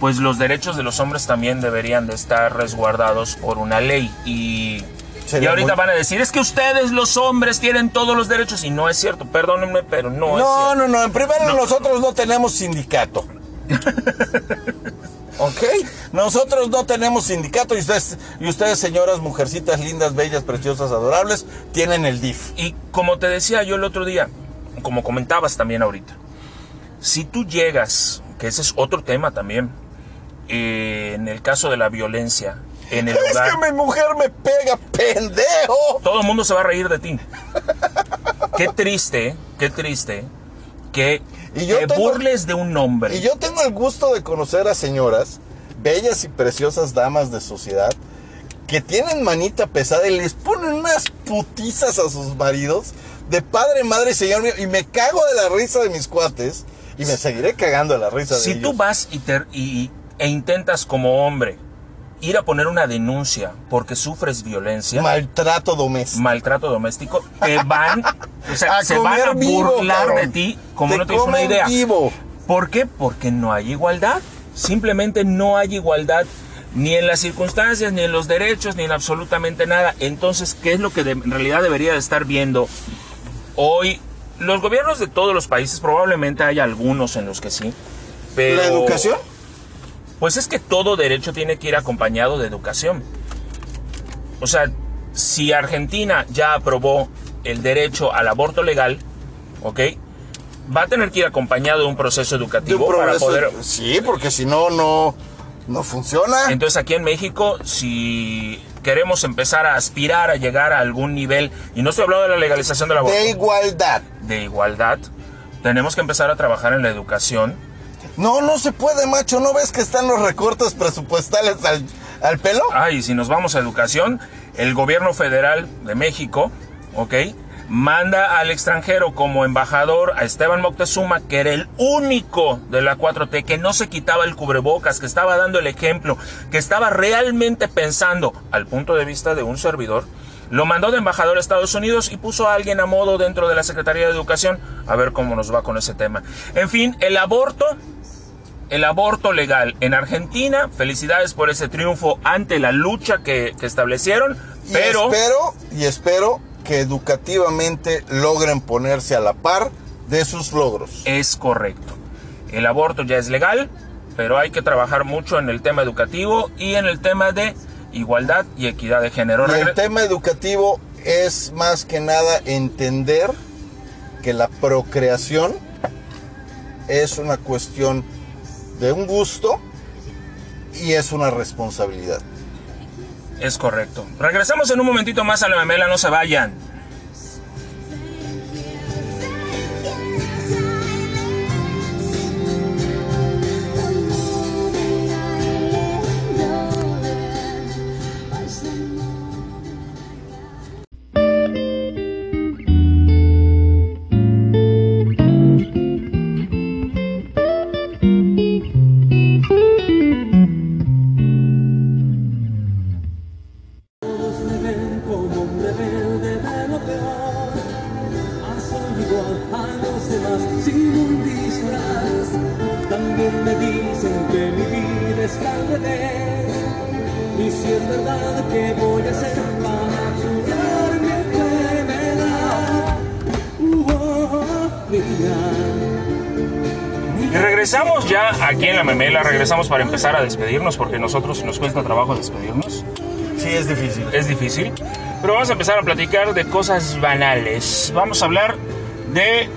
pues los derechos de los hombres también deberían de estar resguardados por una ley. Y, Sería y ahorita muy- van a decir, es que ustedes los hombres tienen todos los derechos y no es cierto, perdónenme, pero no, es No, cierto. no, no. En primero, nosotros no tenemos sindicato. ¿Ok? Nosotros no tenemos sindicato y ustedes, y ustedes, señoras, mujercitas lindas, bellas, preciosas, adorables, tienen el DIF. Y como te decía yo el otro día, como comentabas también ahorita, si tú llegas, que ese es otro tema también, eh, en el caso de la violencia, en el Es que mi mujer me pega, pendejo. todo el mundo se va a reír de ti. Qué triste, qué triste que Y yo te tengo- burles de un hombre. Y yo tengo el gusto de conocer a señoras, bellas y preciosas damas de sociedad, que tienen manita pesada y les ponen unas putizas a sus maridos de padre, madre y señor mío. Y me cago de la risa de mis cuates y me seguiré cagando de la risa de Si ellos. tú vas y, te- y- e intentas como hombre ir a poner una denuncia porque sufres violencia, Maltrato doméstico. maltrato doméstico, te van, o sea, A se van a vivo, burlar cabrón. de ti como Te no tienes una idea. vivo. ¿Por qué? Porque no hay igualdad. Simplemente no hay igualdad ni en las circunstancias, ni en los derechos, ni en absolutamente nada. Entonces, ¿qué es lo que de- en realidad debería de estar viendo hoy? Los gobiernos de todos los países, probablemente hay algunos en los que sí, pero... ¿La educación? Pues es que todo derecho tiene que ir acompañado de educación. O sea, si Argentina ya aprobó el derecho al aborto legal, ¿ok? Va a tener que ir acompañado de un proceso educativo un para poder... Sí, porque si no, no, no funciona. Entonces aquí en México, si queremos empezar a aspirar a llegar a algún nivel, y no estoy hablando de la legalización del aborto, de igualdad. de igualdad, tenemos que empezar a trabajar en la educación No, no se puede, macho. ¿No ves que están los recortes presupuestales al, al pelo? Ah, y si nos vamos a educación, el gobierno federal de México, ¿ok? Manda al extranjero como embajador a Esteban Moctezuma, que era el único de la 4T que no se quitaba el cubrebocas, que estaba dando el ejemplo, que estaba realmente pensando al punto de vista de un servidor. Lo mandó de embajador a Estados Unidos y puso a alguien a modo dentro de la Secretaría de Educación a ver cómo nos va con ese tema. En fin, el aborto el aborto legal en Argentina. Felicidades por ese triunfo ante la lucha que, que establecieron. Y Pero espero, y espero que educativamente logren ponerse a la par de sus logros. es correcto. El aborto ya es legal, pero hay que trabajar mucho en el tema educativo y en el tema de igualdad y equidad de género. Y el tema educativo es más que nada entender que la procreación es una cuestión de un gusto y es una responsabilidad. Es correcto. Regresamos en un momentito más a la memela, no se vayan. Y regresamos ya aquí en la memela, regresamos para empezar a despedirnos porque nosotros nos cuesta trabajo despedirnos. Sí, es difícil. es difícil. Pero vamos a empezar a platicar de cosas banales. Vamos a hablar de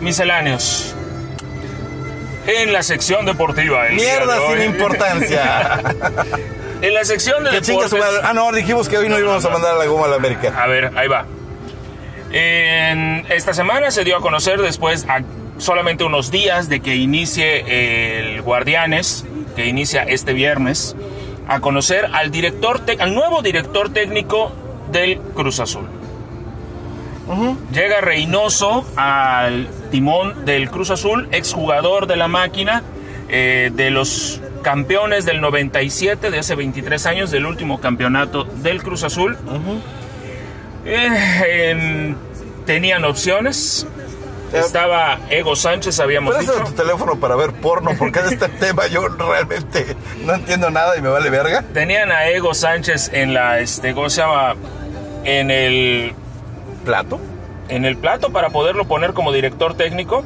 misceláneos. En la sección deportiva. Mierda sin importancia. en la sección de deportes. Ah, no, dijimos que hoy no íbamos a mandar la goma a la América. A ver, ahí va. En esta semana se dio a conocer después, a solamente unos días de que inicie el Guardianes, que inicia este viernes, a conocer al director, al nuevo director técnico del Cruz Azul. Llega Reynoso al timón del Cruz Azul, exjugador de la máquina, eh, de los campeones del 97, de hace 23 años, del último campeonato del Cruz Azul. Eh, en- tenían opciones. Estaba Ego Sánchez, habíamos dicho. tu teléfono para ver porno, porque de este tema yo realmente no entiendo nada y me vale verga. Tenían a Ego Sánchez en la, este, ¿cómo se llama? En el, ¿Plato? en el plato para poderlo poner como director técnico.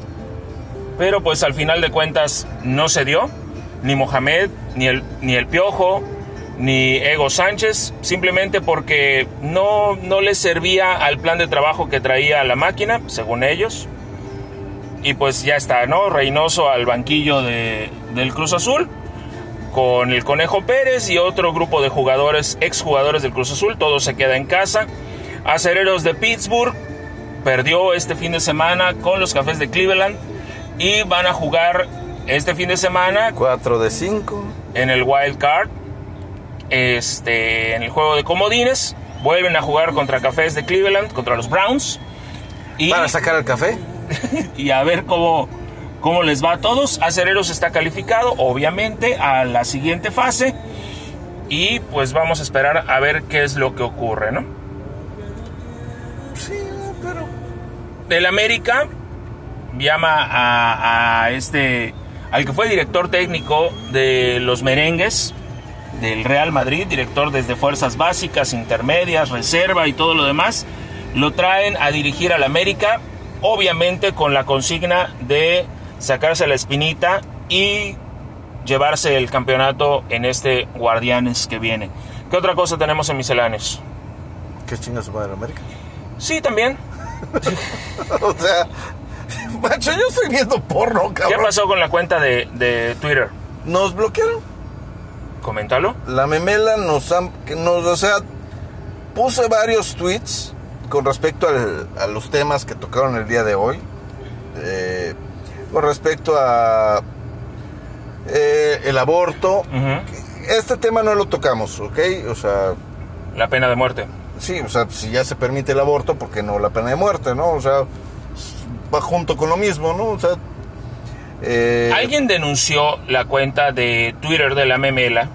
Pero pues al final de cuentas no se dio. Ni Mohamed, ni el, ni el Piojo, ni Ego Sánchez. Simplemente porque no, no les servía al plan de trabajo que traía la máquina, según ellos. Y pues ya está, ¿no? Reynoso al banquillo de- del Cruz Azul. Con el Conejo Pérez y otro grupo de jugadores, exjugadores del Cruz Azul. Todo se queda en casa. Acereros de Pittsburgh perdió este fin de semana con los Cafés de Cleveland y van a jugar este fin de semana 4 de 5. en el Wild Card, este, en el juego de comodines. Vuelven a jugar contra Cafés de Cleveland, contra los Browns. Y, Para sacar el café. y a ver cómo, cómo les va a todos. Acereros está calificado, obviamente, a la siguiente fase. Y pues vamos a esperar a ver qué es lo que ocurre, ¿no? Sí, pero. del América llama a, a este al que fue director técnico de los merengues del Real Madrid, director desde fuerzas básicas, intermedias, reserva y todo lo demás, lo traen a dirigir al América, obviamente con la consigna de sacarse la espinita y llevarse el campeonato en este Guardianes que viene. ¿Qué otra cosa tenemos en misceláneos? ¿Qué chinga su madre América? Sí, también. o sea, macho, yo estoy viendo porno, ¿Qué cabrón. pasó con la cuenta de, de Twitter? Nos bloquearon. Coméntalo. La memela nos han. que nos, o sea, puse varios tweets con respecto al- a los temas que tocaron el día de hoy. Eh, con respecto a eh, el aborto. Este tema no lo tocamos, ¿ok? O sea, La pena de muerte. sí, o sea, si ya se permite el aborto, ¿por qué no la pena de muerte, no? O sea, va junto con lo mismo, ¿no? O sea, eh, Alguien denunció la cuenta de Twitter de la memela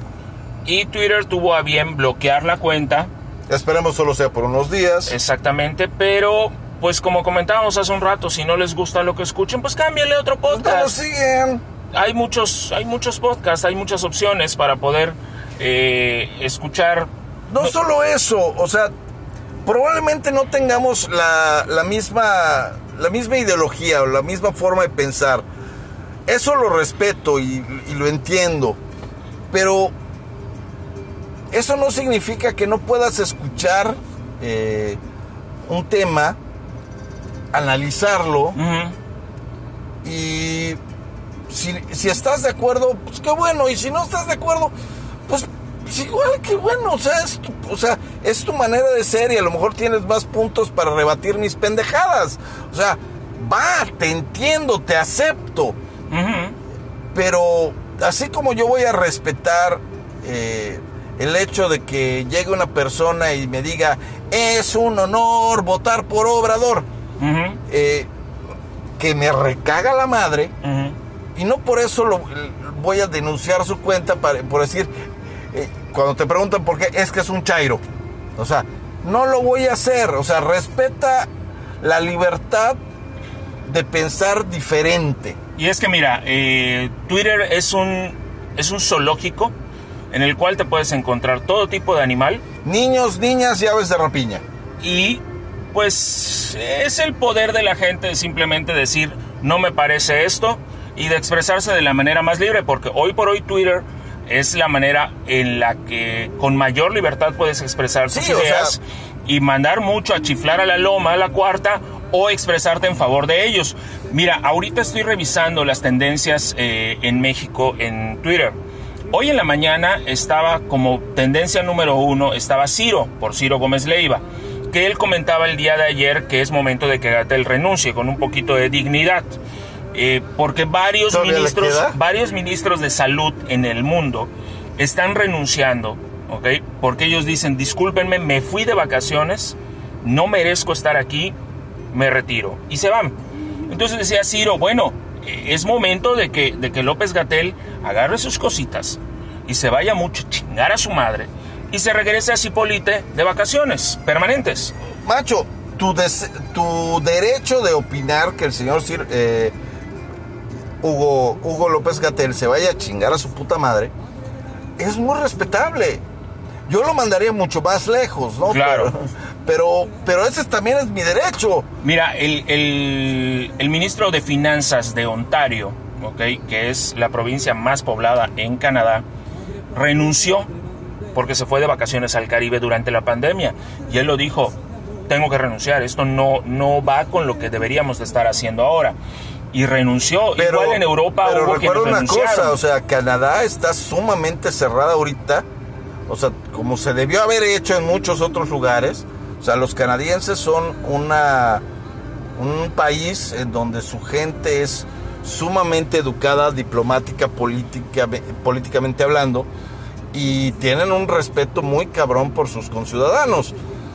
y Twitter tuvo a bien bloquear la cuenta, esperemos solo sea por unos días. exactamente, pero pues como comentábamos hace un rato, si no les gusta lo que escuchen, pues cámbienle otro No podcast. siguen. Hay muchos, hay muchos podcasts, hay muchas opciones para poder eh, escuchar. No solo eso, o sea, probablemente no tengamos la, la misma la misma ideología o la misma forma de pensar. Eso lo respeto y, y lo entiendo, pero eso no significa que no puedas escuchar eh, un tema, analizarlo y si, si estás de acuerdo, pues qué bueno. Y si no estás de acuerdo, pues, pues igual que bueno. O sea, es tu, o sea, es tu manera de ser y a lo mejor tienes más puntos para rebatir mis pendejadas. O sea, va, te entiendo, te acepto. Pero así como yo voy a respetar eh, el hecho de que llegue una persona y me diga, es un honor votar por Obrador, eh, que me recaga la madre. Y no por eso lo, voy a denunciar su cuenta para, por decir, cuando te preguntan por qué, es que es un chairo. O sea, no lo voy a hacer. O sea, respeta la libertad de pensar diferente. Y es que mira, eh, Twitter es un, es un zoológico en el cual te puedes encontrar todo tipo de animal Niños, niñas y aves de rapiña. y pues es el poder de la gente de simplemente decir no me parece esto y de expresarse de la manera más libre porque hoy por hoy Twitter es la manera en la que con mayor libertad puedes expresar tus Sí, o ideas sea- y mandar mucho a chiflar a la loma, a la cuarta o expresarte en favor de ellos. Mira, ahorita estoy revisando las tendencias eh, en México en Twitter. Hoy en la mañana estaba como tendencia número uno, estaba Ciro, por Ciro Gómez Leiva, que él comentaba el día de ayer que es momento de que Gatel renuncie con un poquito de dignidad. Eh, porque varios ¿Todavía le ministros, varios ministros de salud en el mundo están renunciando, ¿ok? Porque ellos dicen, discúlpenme, me fui de vacaciones, no merezco estar aquí, me retiro. Y se van. Entonces decía Ciro, bueno, eh, es momento de que, de que López Gatel agarre sus cositas y se vaya mucho chingar a su madre y se regrese a Cipolite de vacaciones permanentes. Macho, tu, des- tu derecho de opinar que el señor Cir- eh, Hugo, Hugo López Gatel se vaya a chingar a su puta madre es muy respetable. Yo lo mandaría mucho más lejos, ¿no? Claro. Pero, pero, pero ese también es mi derecho. Mira, el, el- el ministro de Finanzas de Ontario, ¿ok? que es la provincia más poblada en Canadá, renunció porque se fue de vacaciones al Caribe durante la pandemia. Y él lo dijo, tengo que renunciar, esto no, no va con lo que deberíamos de estar haciendo ahora. Y renunció. Pero, Igual en Europa pero hubo recuerda una cosa, o sea, Canadá está sumamente cerrada ahorita. O sea, como se debió haber hecho en muchos otros lugares. O sea, los canadienses son una un país en donde su gente es sumamente educada, diplomática, política, políticamente hablando, y tienen un respeto muy cabrón por sus conciudadanos.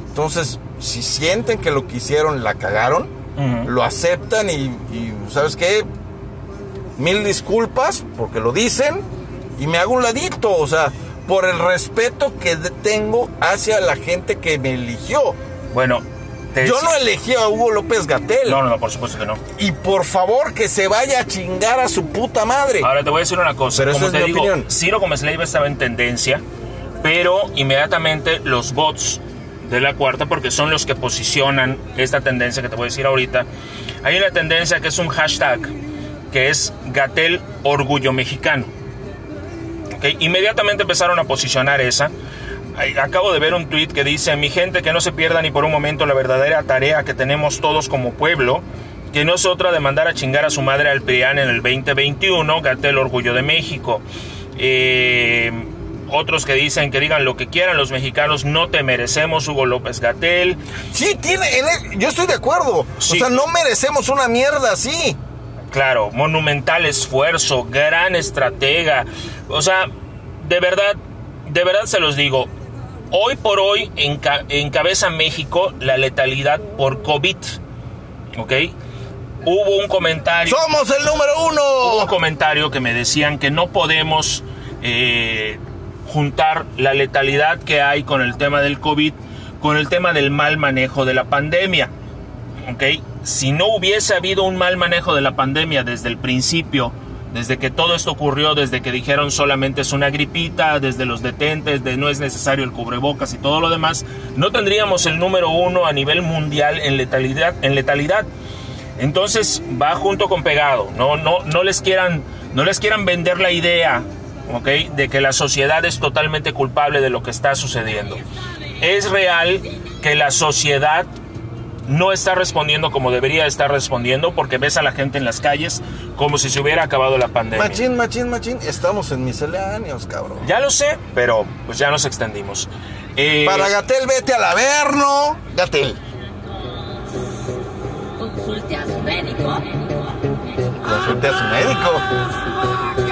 Entonces, si sienten que lo que hicieron la cagaron, Lo aceptan y, y, ¿sabes qué? Mil disculpas porque lo dicen y me hago un ladito, o sea, por el respeto que tengo hacia la gente que me eligió. Bueno, te Yo no elegí a Hugo López Gatel. No, no, no, por supuesto que no. Y por favor que se vaya a chingar a su puta madre. Ahora te voy a decir una cosa. Pero Como esa es te mi digo, opinión. Ciro Gómez Leiva estaba en tendencia, pero inmediatamente los bots de la cuarta, porque son los que posicionan esta tendencia que te voy a decir ahorita, hay una tendencia que es un hashtag, que es Gatel Orgullo Mexicano. ¿Ok? Inmediatamente empezaron a posicionar esa. Acabo de ver un tweet que dice, mi gente, que no se pierda ni por un momento la verdadera tarea que tenemos todos como pueblo, que no es otra de mandar a chingar a su madre al PRIAN en el 2021, Gatel Orgullo de México. Eh, otros que dicen que digan lo que quieran los mexicanos, no te merecemos, Hugo López Gatel. Sí, tiene, el- yo estoy de acuerdo. Sí. O sea, no merecemos una mierda así. Claro, monumental esfuerzo, gran estratega. O sea, de verdad, de verdad se los digo. Hoy por hoy enca- encabeza México la letalidad por COVID. ¿Ok? Hubo un comentario. ¡Somos el número Hubo un uno! comentario que me decían que no podemos eh, juntar la letalidad que hay con el tema del COVID con el tema del mal manejo de la pandemia. ¿Ok? Si no hubiese habido un mal manejo de la pandemia desde el principio, desde que todo esto ocurrió, desde que dijeron solamente es una gripita, desde los detentes, de no es necesario el cubrebocas y todo lo demás, no tendríamos el número uno a nivel mundial en letalidad. En letalidad. Entonces va junto con pegado. No, no, no les quieran, no les quieran vender la idea, ¿ok? De que la sociedad es totalmente culpable de lo que está sucediendo. Es real que la sociedad no está respondiendo como debería estar respondiendo porque ves a la gente en las calles como si se hubiera acabado la pandemia. Machín, machín, machín. Estamos en misceláneos, cabrón. Ya lo sé, pero pues ya nos extendimos. Eh, Para Gatel, vete al Averno. Gatel. Consulte a su médico. Consulte a su médico.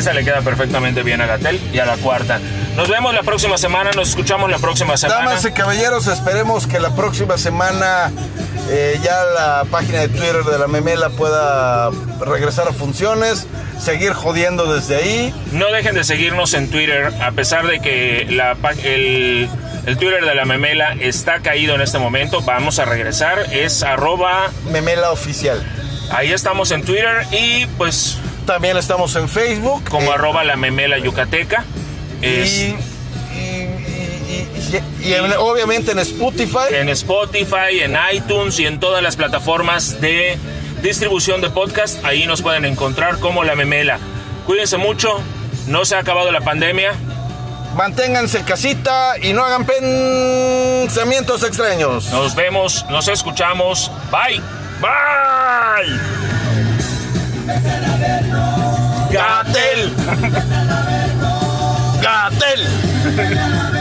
Esa le queda perfectamente bien a Gatel y a la cuarta. Nos vemos la próxima semana, nos escuchamos la próxima semana. Damas y caballeros, esperemos que la próxima semana eh, ya la página de Twitter de la Memela pueda regresar a funciones, seguir jodiendo desde ahí. No dejen de seguirnos en Twitter, a pesar de que la, el, el Twitter de la memela está caído en este momento. Vamos a regresar, es arroba, Memela Oficial. ahí estamos en Twitter y pues También estamos en Facebook. como eh, arroba la memela yucateca. Y, y- y- y- y en- obviamente en Spotify. en Spotify, en iTunes y en todas las plataformas de distribución de podcast. Ahí nos pueden encontrar como la memela. Cuídense mucho, no se ha acabado la pandemia. Manténganse en casita y no hagan pensamientos extraños. Nos vemos, nos escuchamos. Bye. Bye. Gatel. Gatel.